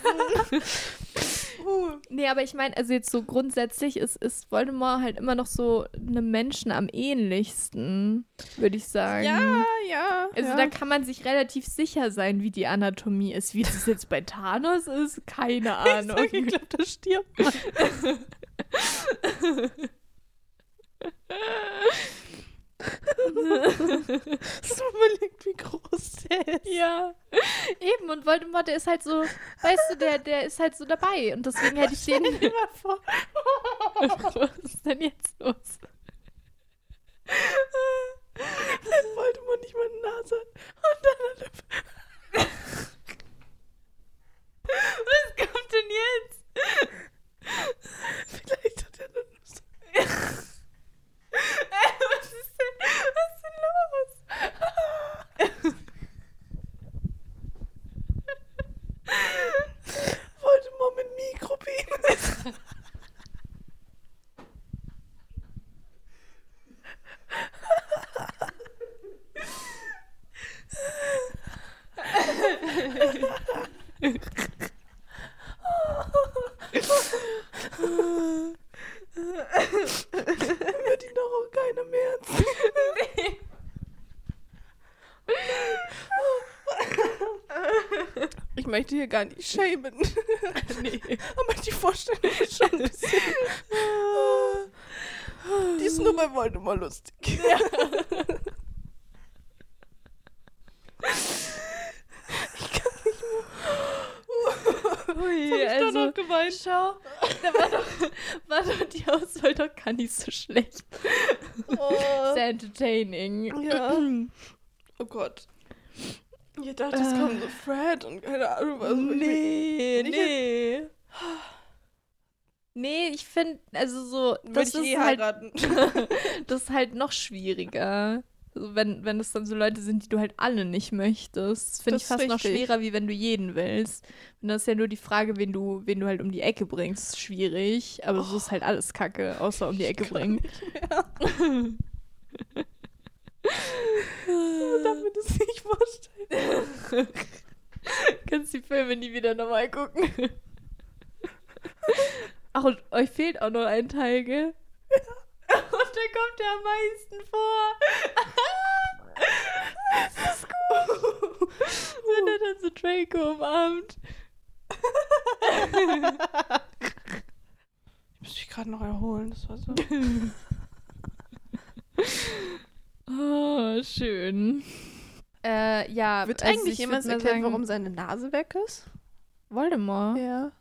Uh, Nee, aber ich meine, also jetzt so grundsätzlich ist, ist Voldemort halt immer noch so einem Menschen am ähnlichsten, würde ich sagen. ja, ja. Also ja. da kann man sich relativ sicher sein, wie die Anatomie ist. Wie das jetzt bei Thanos ist, keine ich, Ahnung. sag, ich glaube, da stirbt man. so überlegt, wie groß der ist. Ja, eben. Und Voldemort, der ist halt so, weißt du, der, der ist halt so dabei. Und deswegen hätte ich den. Stell dir mal vor. Was ist denn jetzt los? Wenn Voldemort nicht mal eine Nase hat. Und dann hat Was kommt denn jetzt? vielleicht hat er dann nur so. Was ist denn, was ist denn los? Voldemort mit Mikropenis. Wird ihn doch auch keiner mehr erzählen. Ich möchte hier gar nicht schämen. Nee. Aber die Vorstellung ist schon ein bisschen. Die ist nur bei Voldemort lustig. Ich kann nicht mehr. Ui, hab ich also, doch noch geweint. schau, da war doch, war doch die Auswahl doch gar nicht so schlecht. Oh. Sehr entertaining. Ja. Oh Gott. Ich dachte, es kommt so Fred und keine Ahnung was. Nee, Nicht- nee. Finde, also so, Würde das ich ist eh halt, heiraten. das ist halt noch schwieriger. Wenn, wenn es dann so Leute sind, die du halt alle nicht möchtest. Das finde ich fast noch richtig. schwerer, wie wenn du jeden willst. Und das ist ja nur die Frage, wen du, wen du halt um die Ecke bringst. Schwierig. Aber so ist halt alles Kacke, außer um die Ecke bringen. Ich darf mir das nicht vorstellen. Kannst die Filme nie wieder nochmal gucken. Ach, und euch fehlt auch noch ein Teil, gell? Und der kommt ja am meisten vor. das ist gut. Wenn er dann so Draco umarmt. Ich muss mich gerade noch erholen. Das war so. Oh, schön. Äh, ja, Wird also eigentlich ich jemand erklären, sagen, warum seine Nase weg ist? Voldemort? Ja.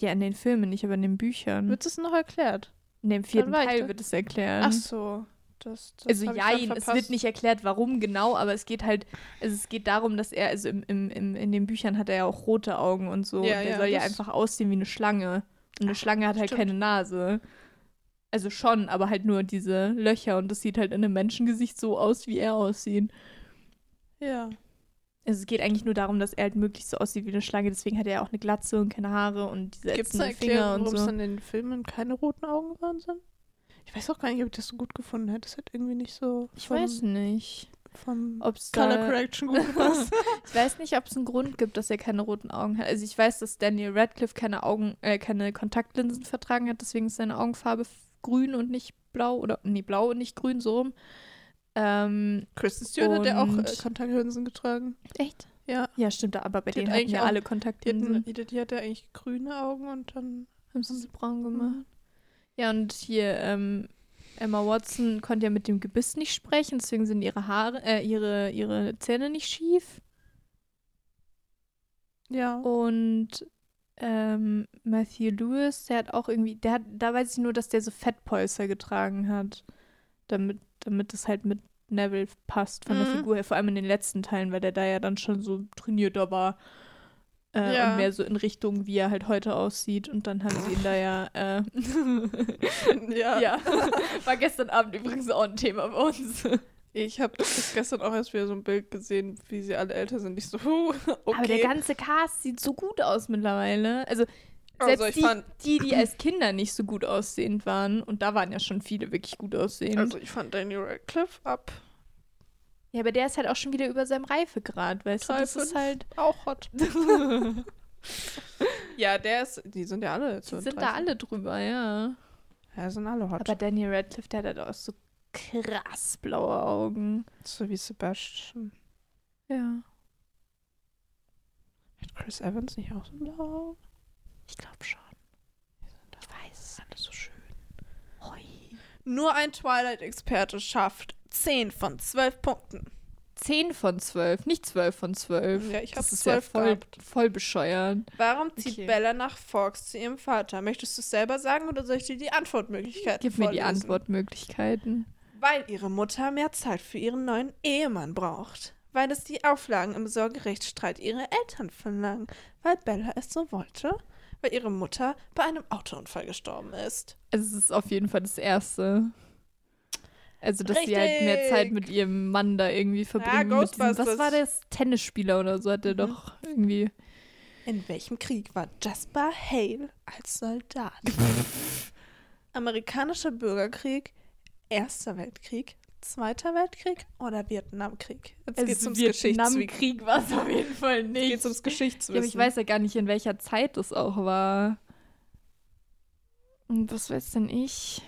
Ja. In den Filmen nicht, aber in den Büchern. Wird es noch erklärt? in dem vierten. Teil wird es erklärt. Ach so. Das, das Also jein, es wird nicht erklärt, warum genau, aber es geht halt, also es geht darum, dass er, also im, im, im, in den Büchern hat er ja auch rote Augen und so. Ja, und der ja, soll ja einfach aussehen wie eine Schlange. Und eine Schlange hat halt stimmt. keine Nase. Also schon, aber halt nur diese Löcher und das sieht halt in einem Menschengesicht so aus, wie er aussieht. Ja. Also es geht eigentlich nur darum, dass er halt möglichst so aussieht wie eine Schlange, deswegen hat er ja auch eine Glatze und keine Haare und diese Gibt es eine ätzenden Finger und warum es so. dann in den Filmen keine roten Augen waren sind? Ich weiß auch gar nicht, ob ich das so gut gefunden hätte. Das hat irgendwie nicht so Ich weiß nicht, vom ob es Color Correction gut gepasst. Ich weiß nicht, ob es einen Grund gibt, dass er keine roten Augen hat. Also ich weiß, dass Daniel Radcliffe keine Augen, äh, keine Kontaktlinsen vertragen hat, deswegen ist seine Augenfarbe grün und nicht blau oder nee, blau und nicht grün, so rum. Ähm, Kristen Stewart hat ja auch äh, Kontaktlinsen getragen. echt? Ja. Ja, stimmt, aber bei Die hat denen hatten eigentlich ja auch- alle Die, Kontaktlinsen. hatten, die, die hatte eigentlich grüne Augen und dann. Haben sie sie braun gemacht. Ja, und hier, ähm, Emma Watson konnte ja mit dem Gebiss nicht sprechen, deswegen sind ihre Haare, äh, ihre, ihre Zähne nicht schief. Ja. Und ähm, Matthew Lewis, der hat auch irgendwie, der hat, da weiß ich nur, dass der so Fettpolster getragen hat, damit, damit es halt mit Neville passt von der Mhm. Figur her, vor allem in den letzten Teilen, weil der da ja dann schon so trainierter war. Äh, Ja. Und mehr so in Richtung, wie er halt heute aussieht. Und dann haben sie ihn da ja. Äh, ja. ja. War gestern Abend übrigens auch ein Thema bei uns. Ich habe gestern auch erst wieder so ein Bild gesehen, wie sie alle älter sind. Ich so, okay. Aber der ganze Cast sieht so gut aus mittlerweile. Also, selbst also ich die, fand, die, die als Kinder nicht so gut aussehend waren, und da waren ja schon viele wirklich gut aussehend. also ich fand Daniel Radcliffe ab. ja, aber der ist halt auch schon wieder über seinem Reifegrad, weißt du? Drei, Das ist fünf. halt. Auch hot. ja, der ist, die sind ja alle Die so sind 30. da alle drüber, ja. Ja, sind alle hot. Aber Daniel Radcliffe, der hat halt auch so krass blaue Augen. so wie Sebastian. Ja. Hat Chris Evans nicht auch so blau? Ich glaube schon. Ich weiß es. Alles so schön. Hui. Nur ein Twilight-Experte schafft 10 von 12 Punkten. 10 von 12, nicht 12 von 12. Ja, ich habe Das ist ja 12 voll, gehabt. voll bescheuert. Warum zieht Okay. Bella nach Fox zu ihrem Vater? Möchtest du es selber sagen oder soll ich dir die Antwortmöglichkeiten Gib mir die vorlesen? Antwortmöglichkeiten. Weil ihre Mutter mehr Zeit für ihren neuen Ehemann braucht. Weil es die Auflagen im Sorgerechtsstreit ihrer Eltern verlangen. Weil Bella es so wollte. Weil ihre Mutter bei einem Autounfall gestorben ist. Also es ist auf jeden Fall das Erste. Also, dass sie halt mehr Richtig. Zeit mit ihrem Mann da irgendwie verbringen. mit diesem, was war das? Tennisspieler oder so hat er Mhm. doch irgendwie. In welchem Krieg war Jasper Hale als Soldat? Amerikanischer Bürgerkrieg, Erster Weltkrieg, Zweiter Weltkrieg oder Vietnamkrieg? Jetzt Also geht's ums. Vietnamkrieg war es auf jeden Fall Jetzt nicht. geht's ums ja, Geschichtswissen. aber ich weiß ja gar nicht, in welcher Zeit das auch war. Und was weiß denn ich?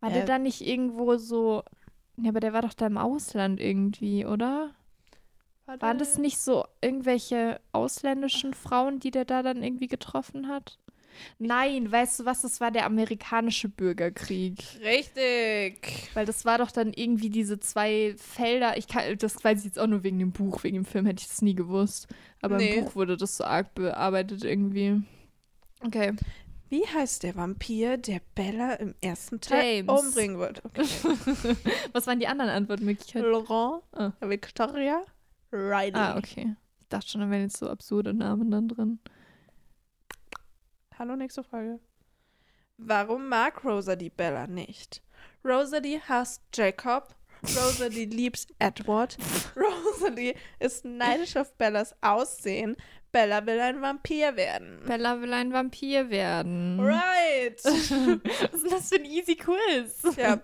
War Ja. der da nicht irgendwo so. Ja, aber der war doch da im Ausland irgendwie, oder? Waren das nicht so irgendwelche ausländischen Frauen, die der da dann irgendwie getroffen hat? Nein, weißt du was? Das war der amerikanische Bürgerkrieg. Richtig. Weil das war doch dann irgendwie diese zwei Felder. Ich kann, das weiß ich jetzt auch nur wegen dem Buch. Wegen dem Film hätte ich das nie gewusst. Aber Nee. im Buch wurde das so arg bearbeitet irgendwie. Okay. Wie heißt der Vampir, der Bella im ersten Teil James. umbringen wird? Okay. Was waren die anderen Antwortmöglichkeiten? Laurent, Ah. Victoria, Riley. Ah, okay. Ich dachte schon, da wären jetzt so absurde Namen dann drin. Hallo, nächste Frage. Warum mag Rosa die Bella nicht? Rosalie hasst Jacob. Rosalie liebt Edward. Rosalie ist neidisch auf Bellas Aussehen. Bella will ein Vampir werden. Bella will ein Vampir werden. Right. Was ist das für ein easy Quiz? ja,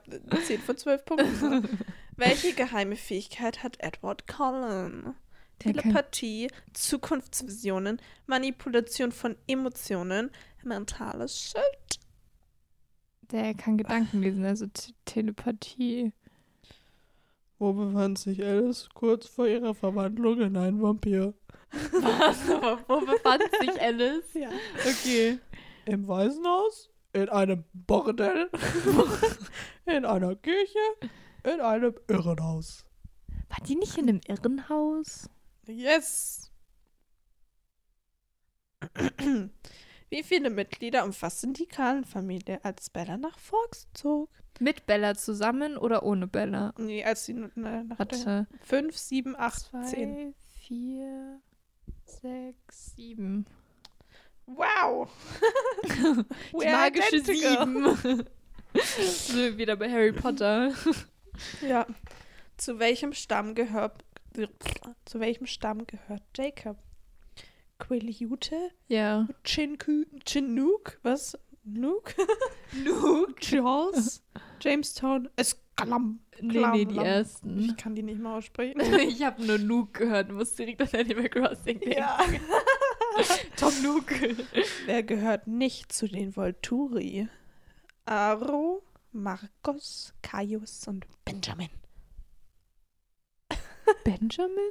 10 von 12 Punkten. Welche geheime Fähigkeit hat Edward Cullen? Telepathie, Zukunftsvisionen, Manipulation von Emotionen, mentales Schild. Der kann Gedanken lesen, also T Telepathie. Wo befand sich Alice kurz vor ihrer Verwandlung in einen Vampir? Was? Aber wo befand sich Alice? Ja. Okay. Im Waisenhaus, in einem Bordell, in einer Kirche, in einem Irrenhaus. War die nicht in einem Irrenhaus? Yes! Wie viele Mitglieder umfasste die Kahn-Familie, als Bella nach Forks zog? Mit Bella zusammen oder ohne Bella? Nee, als sie na, nach Warte. 5, 7, 8, Zwei, 10. vier, sechs, sieben. Wow! Die magische. Sieben. Sind wir wieder bei Harry Potter. Ja. Zu welchem Stamm gehört zu welchem Stamm gehört Jacob? Quileute? Ja. Chinku, Chinook? Was? Nook? Nook? Jaws? Jamestown? Escalam. Nee, nee, die ersten. Ich kann die nicht mal aussprechen. Ich habe nur Luke gehört und musste direkt an Animal Crossing denken. ja. Tom Luke. Wer gehört nicht zu den Volturi? Aro, Marcos, Caius und Benjamin. Benjamin?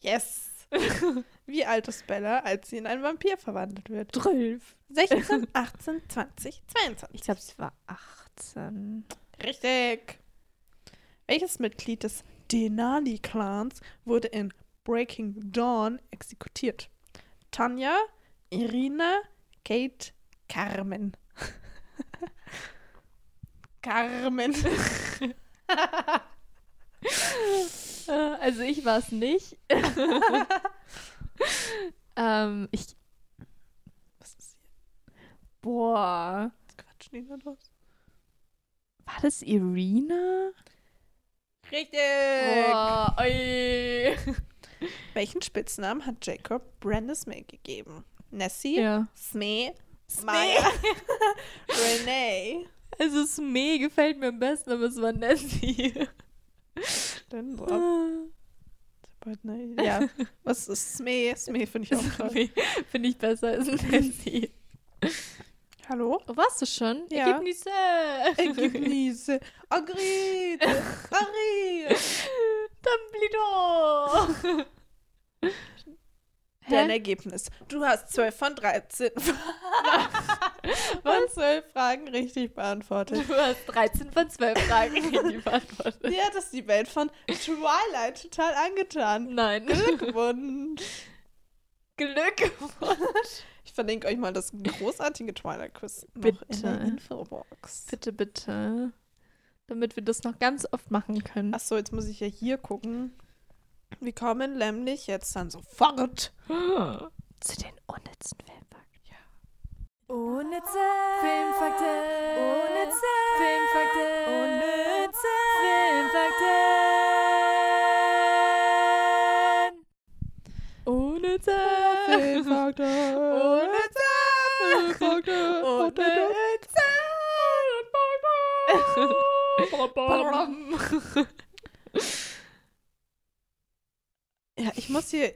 Yes! Wie alt ist Bella, als sie in einen Vampir verwandelt wird? 12. 16, 18, 20, 22. Ich glaube, sie war 18. Richtig. Welches Mitglied des Denali-Clans wurde in Breaking Dawn exekutiert? Tanja, Irina, Kate, Carmen. Carmen. Äh, Also ich war es nicht. ähm, ich. Was ist hier? Boah. Was quatschen die da los? War das Irina? Richtig. Boah, oi. Welchen Spitznamen hat Jacob Brandis May gegeben? Nessie, Ja. Smee, Maya, Renee. Also Smee gefällt mir am besten, aber es war Nessie. Stimmt, boah. Sobald eine- Ja, was ist Smee? Smee finde ich auch toll. Smee Finde ich besser als Nessie. Hallo? Oh, warst du schon? Ja. Ergebnisse. Ergebnisse. Agreed. Agreed. Dumbledore. Dein? Ergebnis. Du hast 12 von 13 von 12 Fragen richtig beantwortet. Du hast 13 von 12 Fragen richtig beantwortet. Dir hat es die Welt von Twilight total angetan. Nein. Glückwunsch. Glückwunsch. Ich verlinke euch mal das großartige Twilight-Quiz noch in der Bitte. Infobox. Bitte, bitte. Damit wir das noch ganz oft machen können. Achso, jetzt muss ich ja hier gucken. Wir kommen nämlich jetzt dann sofort Zu den unnützen Filmfakten. Unnütze Filmfakten. Unnütze Filmfakten. Unnütze Filmfakten. Unnütze Filmfakte. Unnütze Filmfakte. Unnütze Ja, ich muss hier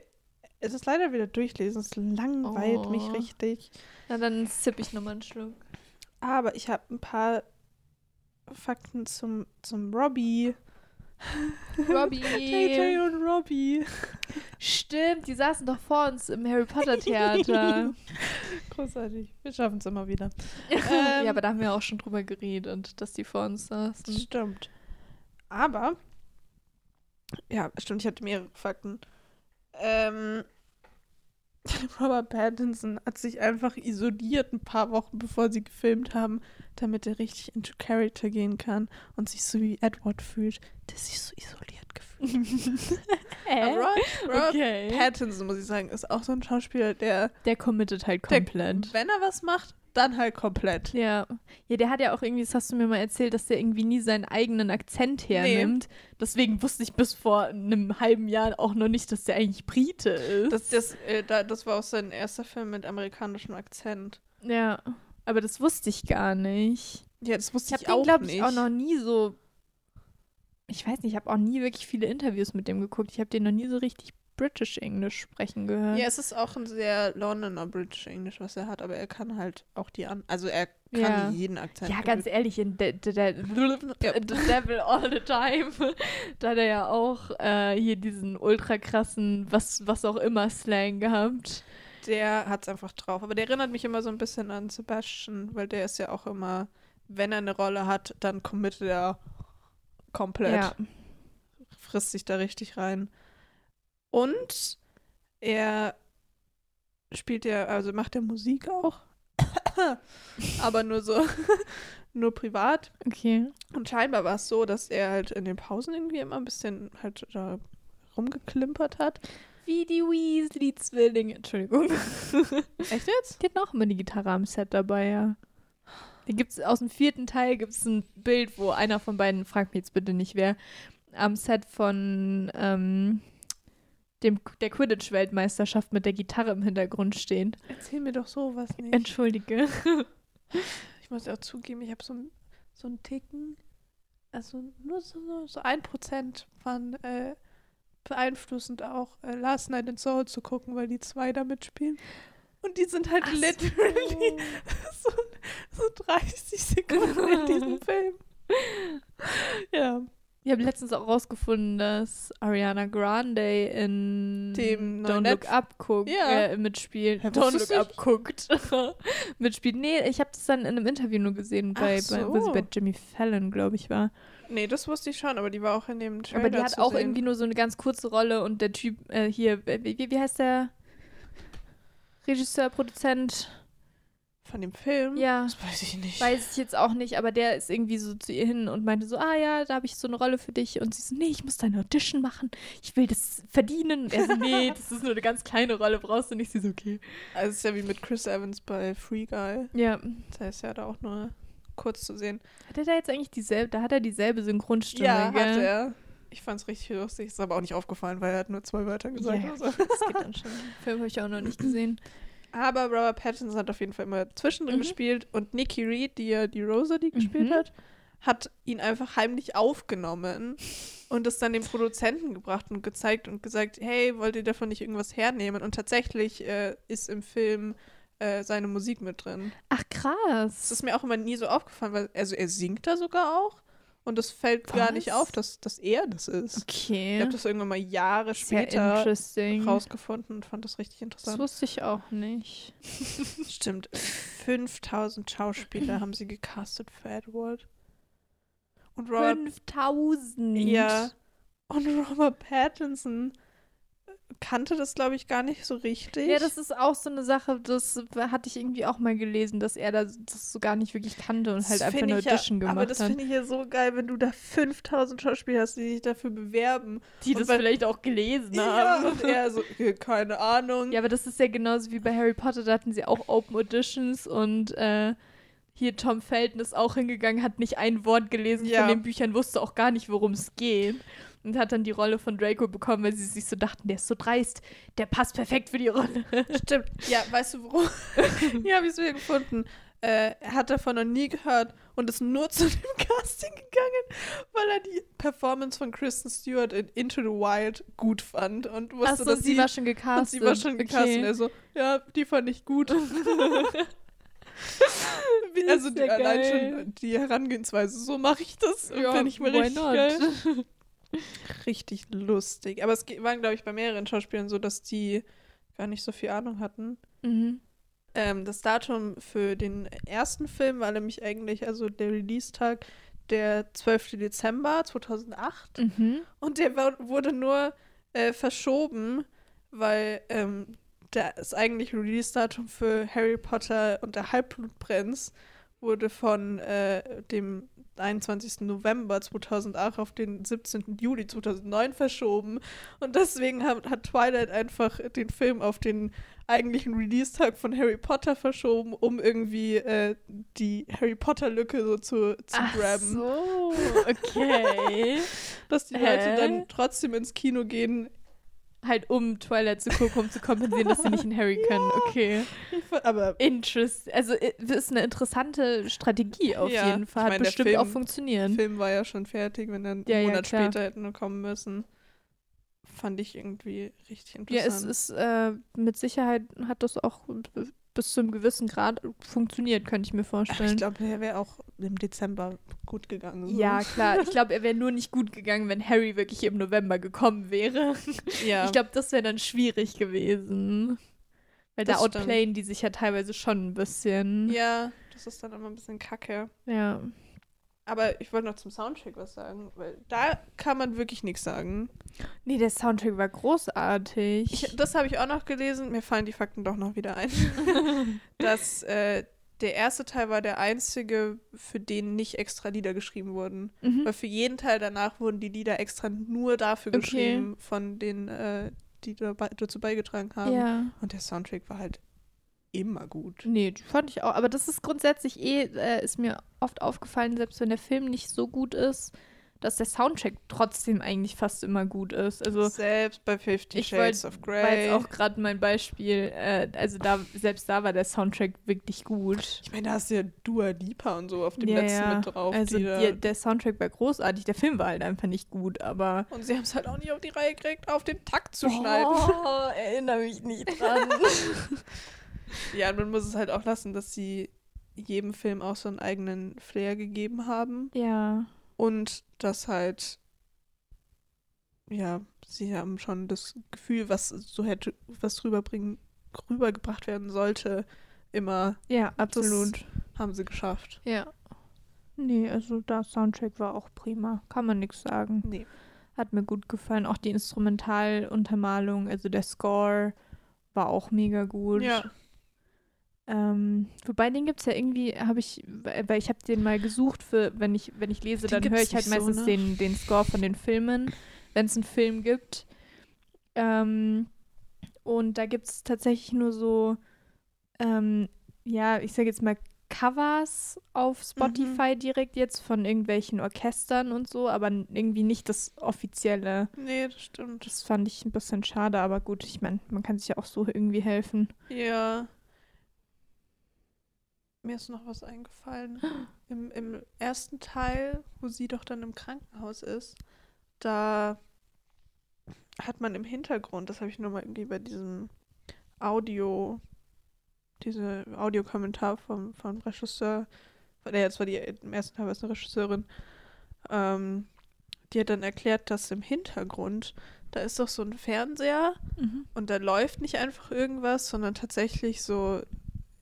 es leider wieder durchlesen. Es langweilt mich Oh. richtig. Na, dann zipp ich nochmal einen Schluck. Aber ich habe ein paar Fakten zum, zum Robbie. Robbie. JJ und Robbie. Stimmt, die saßen doch vor uns im Harry Potter Theater. Großartig. Wir schaffen es immer wieder. Ähm. ja, aber da haben wir auch schon drüber geredet, dass die vor uns saßen. Stimmt. Aber, ja, stimmt, ich hatte mehrere Fakten. Ähm, Robert Pattinson hat sich einfach isoliert ein paar Wochen bevor sie gefilmt haben, damit er richtig into Character gehen kann und sich so wie Edward fühlt, der sich so isoliert gefühlt. Äh? Robert, Robert Okay. Pattinson, muss ich sagen, ist auch so ein Schauspieler, der, Der committet halt der komplett. wenn er was macht, dann halt komplett. Ja. Ja, der hat ja auch irgendwie, das hast du mir mal erzählt, dass der irgendwie nie seinen eigenen Akzent hernimmt. Deswegen wusste ich bis vor einem halben Jahr auch noch nicht, dass der eigentlich Brite ist. Das, das, äh, da, das war auch sein erster Film mit amerikanischem Akzent. ja. Aber das wusste ich gar nicht. Ja, das wusste Ich ich, habe den, auch glaube nicht. ich, auch noch nie so. Ich weiß nicht, ich habe auch nie wirklich viele Interviews mit dem geguckt. Ich habe den noch nie so richtig British English sprechen gehört. Ja, es ist auch ein sehr Londoner British English, was er hat, aber er kann halt auch die an. Also er kann Ja. jeden Akzent. Ja, ganz ehrlich, in The, the, Devil All the Time, da hat er ja auch äh, hier diesen ultra krassen, was, was auch immer Slang gehabt. Der hat's einfach drauf. Aber der erinnert mich immer so ein bisschen an Sebastian, weil der ist ja auch immer, wenn er eine Rolle hat, dann committet er komplett. Ja. Frisst sich da richtig rein. Und er spielt ja, also macht er Musik auch. aber nur so, nur privat. Okay. Und scheinbar war es so, dass er halt in den Pausen irgendwie immer ein bisschen halt da rumgeklimpert hat. Wie die Weasley-Zwillinge. Entschuldigung. Echt jetzt? Die hatten auch immer die Gitarre am Set dabei, ja. Da gibt's aus dem vierten Teil gibt's ein Bild, wo einer von beiden, fragt mich jetzt bitte nicht wer, am Set von ähm, dem, der Quidditch-Weltmeisterschaft mit der Gitarre im Hintergrund stehen. Erzähl mir doch sowas nicht. Entschuldige. Ich muss auch zugeben, ich habe so, so einen Ticken, also nur so, so, so ein Prozent von äh, beeinflussend auch äh, Last Night in Soul zu gucken, weil die zwei da mitspielen. Und die sind halt Ach so. literally so, so 30 Sekunden in diesem Film. Ja, Ich habe letztens auch rausgefunden, dass Ariana Grande in Dem Don't Look Up guckt, Ja. äh, mitspielt. Hä, Don't Look Up guckt. mitspielt. Nee, ich habe das dann in einem Interview nur gesehen, bei, Ach bei, so. bei Jimmy Fallon, glaube ich, war. nee, das wusste ich schon, aber die war auch in dem Trailer Aber die hat auch sehen. irgendwie nur so eine ganz kurze Rolle und der Typ äh, hier, äh, wie, wie heißt der? Regisseur, Produzent? Von dem Film? Ja. Das weiß ich nicht. Weiß ich jetzt auch nicht, aber der ist irgendwie so zu ihr hin und meinte so, ah ja, da habe ich so eine Rolle für dich. Und sie so, nee, ich muss deine Audition machen. Ich will das verdienen. Und er so, nee, das ist nur eine ganz kleine Rolle, brauchst du nicht. Sie so, okay. also es ist ja wie mit Chris Evans bei Free Guy. Ja. Das heißt ja da auch nur kurz zu sehen. Hat er da jetzt eigentlich dieselbe, da hat er dieselbe Synchronstimme, Ja, gell? hat er. Ich fand's richtig lustig. Ist aber auch nicht aufgefallen, weil er hat nur zwei Wörter gesagt. Ja, oder so. das geht dann schon. Den Film habe ich auch noch nicht gesehen. Aber Robert Pattinson hat auf jeden Fall immer zwischendrin Mhm. gespielt und Nikki Reed, die ja die Rosa, die gespielt Mhm. hat, hat ihn einfach heimlich aufgenommen und es dann dem Produzenten gebracht und gezeigt und gesagt, hey, wollt ihr davon nicht irgendwas hernehmen? Und tatsächlich äh, ist im Film äh, seine Musik mit drin. Ach, krass. Das ist mir auch immer nie so aufgefallen, weil also er singt da sogar auch und es fällt gar nicht Was? auf, dass, dass er das ist. Ich Okay. habe das irgendwann mal Jahre später rausgefunden und fand das richtig Das interessant. wusste ich auch nicht. Stimmt. 5000 Schauspieler haben sie gecastet für Edward. Und Robert, 5000. ja, und Robert Pattinson kannte das, glaube ich, gar nicht so richtig. Ja, das ist auch so eine Sache, das hatte ich irgendwie auch mal gelesen, dass er das, das so gar nicht wirklich kannte und halt Das einfach find eine ich ja- Audition gemacht Aber das hat. finde ich ja so geil, wenn du da 5000 Schauspieler hast, die sich dafür bewerben. Die das vielleicht auch gelesen Ja, haben. und er so, "Okay, keine Ahnung. Ja, aber das ist ja genauso wie bei Harry Potter, da hatten sie auch Open Auditions und äh, hier Tom Felton ist auch hingegangen, hat nicht ein Wort gelesen Ja. von den Büchern, wusste auch gar nicht, worum es geht. Und hat dann die Rolle von Draco bekommen, weil sie sich so dachten, der ist so dreist, der passt perfekt für die Rolle. Stimmt. Ja, weißt du warum? Hier habe ich es wieder gefunden. Äh, er hat davon noch nie gehört und ist nur zu dem Casting gegangen, weil er die Performance von Kristen Stewart in Into the Wild gut fand und wusste, Achso, dass sie war schon gecastet. und sie war schon gecastet. Okay. Und er so, ja, die fand ich gut. Also die, ja allein geil. schon die Herangehensweise, so mache ich das. Ja, Finde ich mir richtig not? geil. Richtig lustig. Aber es waren, glaube ich, bei mehreren Schauspielern so, dass die gar nicht so viel Ahnung hatten. mhm. Ähm, das Datum für den ersten Film war nämlich eigentlich, also der Release-Tag, der 12. Dezember 2008. Mhm. Und der war, wurde nur äh, verschoben, weil ähm, das eigentliche Release-Datum für Harry Potter und der Halbblutprinz wurde von äh, dem 21. November 2008 auf den 17. Juli 2009 verschoben. Und deswegen hat, hat Twilight einfach den Film auf den eigentlichen Release-Tag von Harry Potter verschoben, um irgendwie äh, die Harry Potter-Lücke so zu, zu Ach grabben. so, okay. Dass die Hä? Leute dann trotzdem ins Kino gehen. Halt um Twilight zu gucken, um zu kompensieren, dass sie nicht in Harry können. Okay. Ich fand- Aber Interest. Also i- das ist eine interessante Strategie auf Ja, jeden Fall. ich Hat meine, der bestimmt Film- auch der funktioniert. Film war ja schon fertig, wenn dann Ja, einen ja, Monat später hätten wir kommen müssen. Fand ich irgendwie richtig Ja, interessant. es ist äh, mit Sicherheit hat das auch bis zu einem gewissen Grad funktioniert, könnte ich mir Ach, vorstellen. ich glaube, der wäre auch im Dezember gut gegangen. So. ja, klar. Ich glaube, er wäre nur nicht gut gegangen, wenn Harry wirklich im November gekommen wäre. ja. Ich glaube, das wäre dann schwierig gewesen. Weil da Das stimmt. outplayen die sich ja teilweise schon ein bisschen. ja, das ist dann immer ein bisschen kacke. Ja. Aber ich wollte noch zum Soundtrack was sagen, weil da kann man wirklich nichts sagen. Nee, der Soundtrack war großartig. Ich, das habe ich auch noch gelesen. Mir fallen die Fakten doch noch wieder ein. dass äh, der erste Teil war der einzige, für den nicht extra Lieder geschrieben wurden. mhm. Weil für jeden Teil danach wurden die Lieder extra nur dafür Okay. geschrieben, von denen, äh, die dazu beigetragen haben. Ja. Und der Soundtrack war halt immer gut. Nee, die fand ich auch. Aber das ist grundsätzlich eh, äh, ist mir oft aufgefallen, selbst wenn der Film nicht so gut ist, dass der Soundtrack trotzdem eigentlich fast immer gut ist. Also Selbst bei Fifty Shades wollt- of war jetzt Grey. auch gerade mein Beispiel, äh, also da, selbst da war der Soundtrack wirklich gut. Ich meine, da hast du ja Dua Lipa und so auf dem Ja, letzten ja. mit drauf. Also die der Soundtrack war großartig, der Film war halt einfach nicht gut, aber und sie haben es halt auch nicht auf die Reihe gekriegt, auf den Takt zu schneiden. Oh, erinnere mich nicht dran. Ja, und man muss es halt auch lassen, dass sie jedem Film auch so einen eigenen Flair gegeben haben. ja. Und dass halt, ja, sie haben schon das Gefühl, was so hätte, was rüberbringen, rübergebracht werden sollte, immer Ja, absolut. haben sie geschafft. Ja. Nee, also der Soundtrack war auch prima. Kann man nichts sagen. Nee. Hat mir gut gefallen. Auch die Instrumentaluntermalung, also der Score war auch mega gut. Ja. Ähm, wobei den gibt es ja irgendwie, habe ich, weil ich habe den mal gesucht für, wenn ich, wenn ich lese, Den dann höre ich halt nicht so, meistens ne? den, den Score von den Filmen, wenn es einen Film gibt. Ähm, und da gibt es tatsächlich nur so, ähm, ja, ich sage jetzt mal Covers auf Spotify direkt jetzt von irgendwelchen Orchestern und so, aber irgendwie nicht das offizielle. Nee, das stimmt. Das fand ich ein bisschen schade, aber gut, ich meine, man kann sich ja auch so irgendwie helfen. Ja. Mir ist noch was eingefallen. Im, Im ersten Teil, wo sie doch dann im Krankenhaus ist, da hat man im Hintergrund, das habe ich nur mal irgendwie bei diesem Audio, diese Audiokommentar vom, vom Regisseur, der jetzt war die im ersten Teil war es eine Regisseurin, ähm, die hat dann erklärt, dass im Hintergrund, da ist doch so ein Fernseher und da läuft nicht einfach irgendwas, sondern tatsächlich so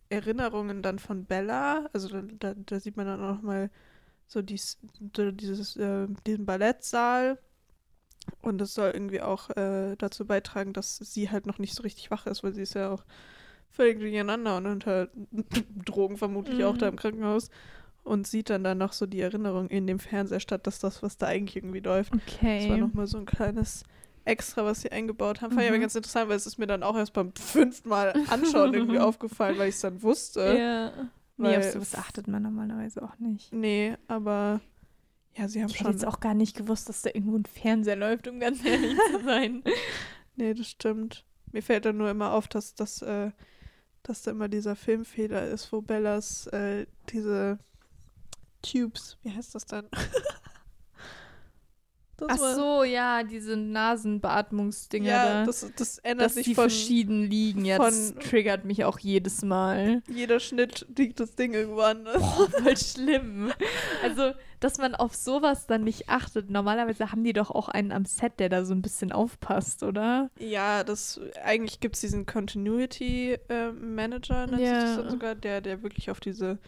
Erinnerungen dann von Bella. Also da, da, da sieht man dann auch noch mal so dies, dieses, äh, diesen Ballettsaal. Und das soll irgendwie auch äh, dazu beitragen, dass sie halt noch nicht so richtig wach ist, weil sie ist ja auch völlig durcheinander und unter Drogen vermutlich auch da Mhm. im Krankenhaus. Und sieht dann dann noch so die Erinnerung in dem Fernseher statt, dass das, was da eigentlich irgendwie läuft. Okay. Das war nochmal so ein kleines Extra, was sie eingebaut haben. Fand ich aber Mhm. ganz interessant, weil es ist mir dann auch erst beim fünften Mal anschauen irgendwie aufgefallen, weil ich es dann wusste. Ja. Nee, auf sowas achtet man normalerweise auch nicht. Nee, aber ja, sie haben Ich hätte schon. jetzt auch gar nicht gewusst, dass da irgendwo ein Fernseher läuft, um ganz ehrlich zu sein. Nee, das stimmt. Mir fällt dann nur immer auf, dass, dass, äh, dass da immer dieser Filmfehler ist, wo Bellas äh, diese Tubes, wie heißt das dann? das Ach so, ja, diese Nasenbeatmungsdinger Ja, da. das, das ändert dass sich die von verschieden liegen. Ja, das triggert mich auch jedes Mal. jeder Schnitt liegt das Ding irgendwo anders. Boah, voll schlimm. Also, dass man auf sowas dann nicht achtet. Normalerweise haben die doch auch einen am Set, der da so ein bisschen aufpasst, oder? Ja, das eigentlich gibt es diesen Continuity äh, Manager, nennt sich Ja. das dann sogar, der, der wirklich auf diese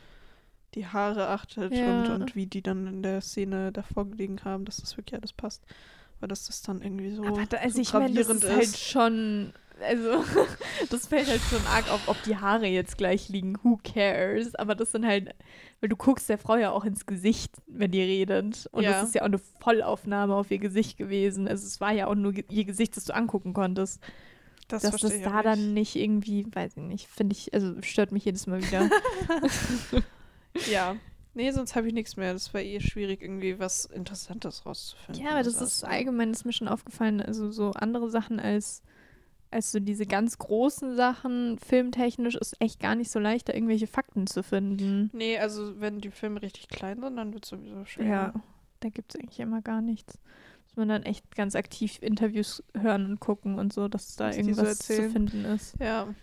die Haare achtet Ja. und, und wie die dann in der Szene davor gelegen haben, dass das wirklich alles passt. Weil dass das dann irgendwie so, Aber da, also so ich meine, das gravierend ist halt schon, also das fällt halt schon arg auf, ob die Haare jetzt gleich liegen. Who cares? Aber das sind halt, weil du guckst der Frau ja auch ins Gesicht, wenn die redet. Und Ja. das ist ja auch eine Vollaufnahme auf ihr Gesicht gewesen. Also es war ja auch nur ihr Gesicht, das du angucken konntest. Das dass das da auch dann nicht irgendwie, weiß ich nicht, finde ich, also stört mich jedes Mal wieder. Ja. Nee, sonst habe ich nichts mehr. Das war eh schwierig, irgendwie was Interessantes rauszufinden. ja, aber das ist allgemein, ist mir schon aufgefallen, also so andere Sachen als, als so diese ganz großen Sachen, filmtechnisch, ist echt gar nicht so leicht, da irgendwelche Fakten zu finden. Nee, also wenn die Filme richtig klein sind, dann wird es sowieso schwer. Ja, da gibt es eigentlich immer gar nichts. Muss man dann echt ganz aktiv Interviews hören und gucken und so, dass da Was die so irgendwas zu finden ist. Ja.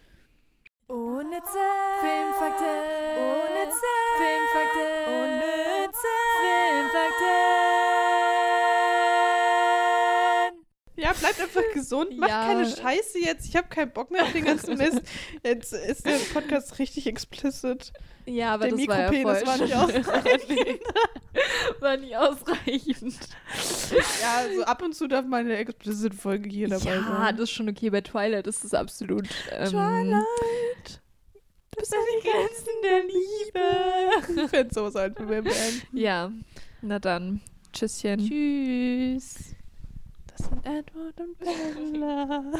Unnütze Filmfakten. Unnütze Filmfakten. Unnütze Filmfakten. Ja, bleibt einfach gesund, macht Ja. keine Scheiße jetzt. Ich habe keinen Bock mehr auf den ganzen Mist. Jetzt ist der Podcast richtig explicit. Ja, aber Der das war ja voll war nicht ausreichend. war nicht ausreichend. Ja, so ab und zu darf mal eine explicit Folge hier dabei ja, sein. das ist schon okay. Bei Twilight ist es absolut. Ähm, Twilight. Bis an die Grenzen der Liebe. Ich fände sowas halt, beenden. Ja, na dann. Tschüsschen. Tschüss. Das sind Edward und Bella.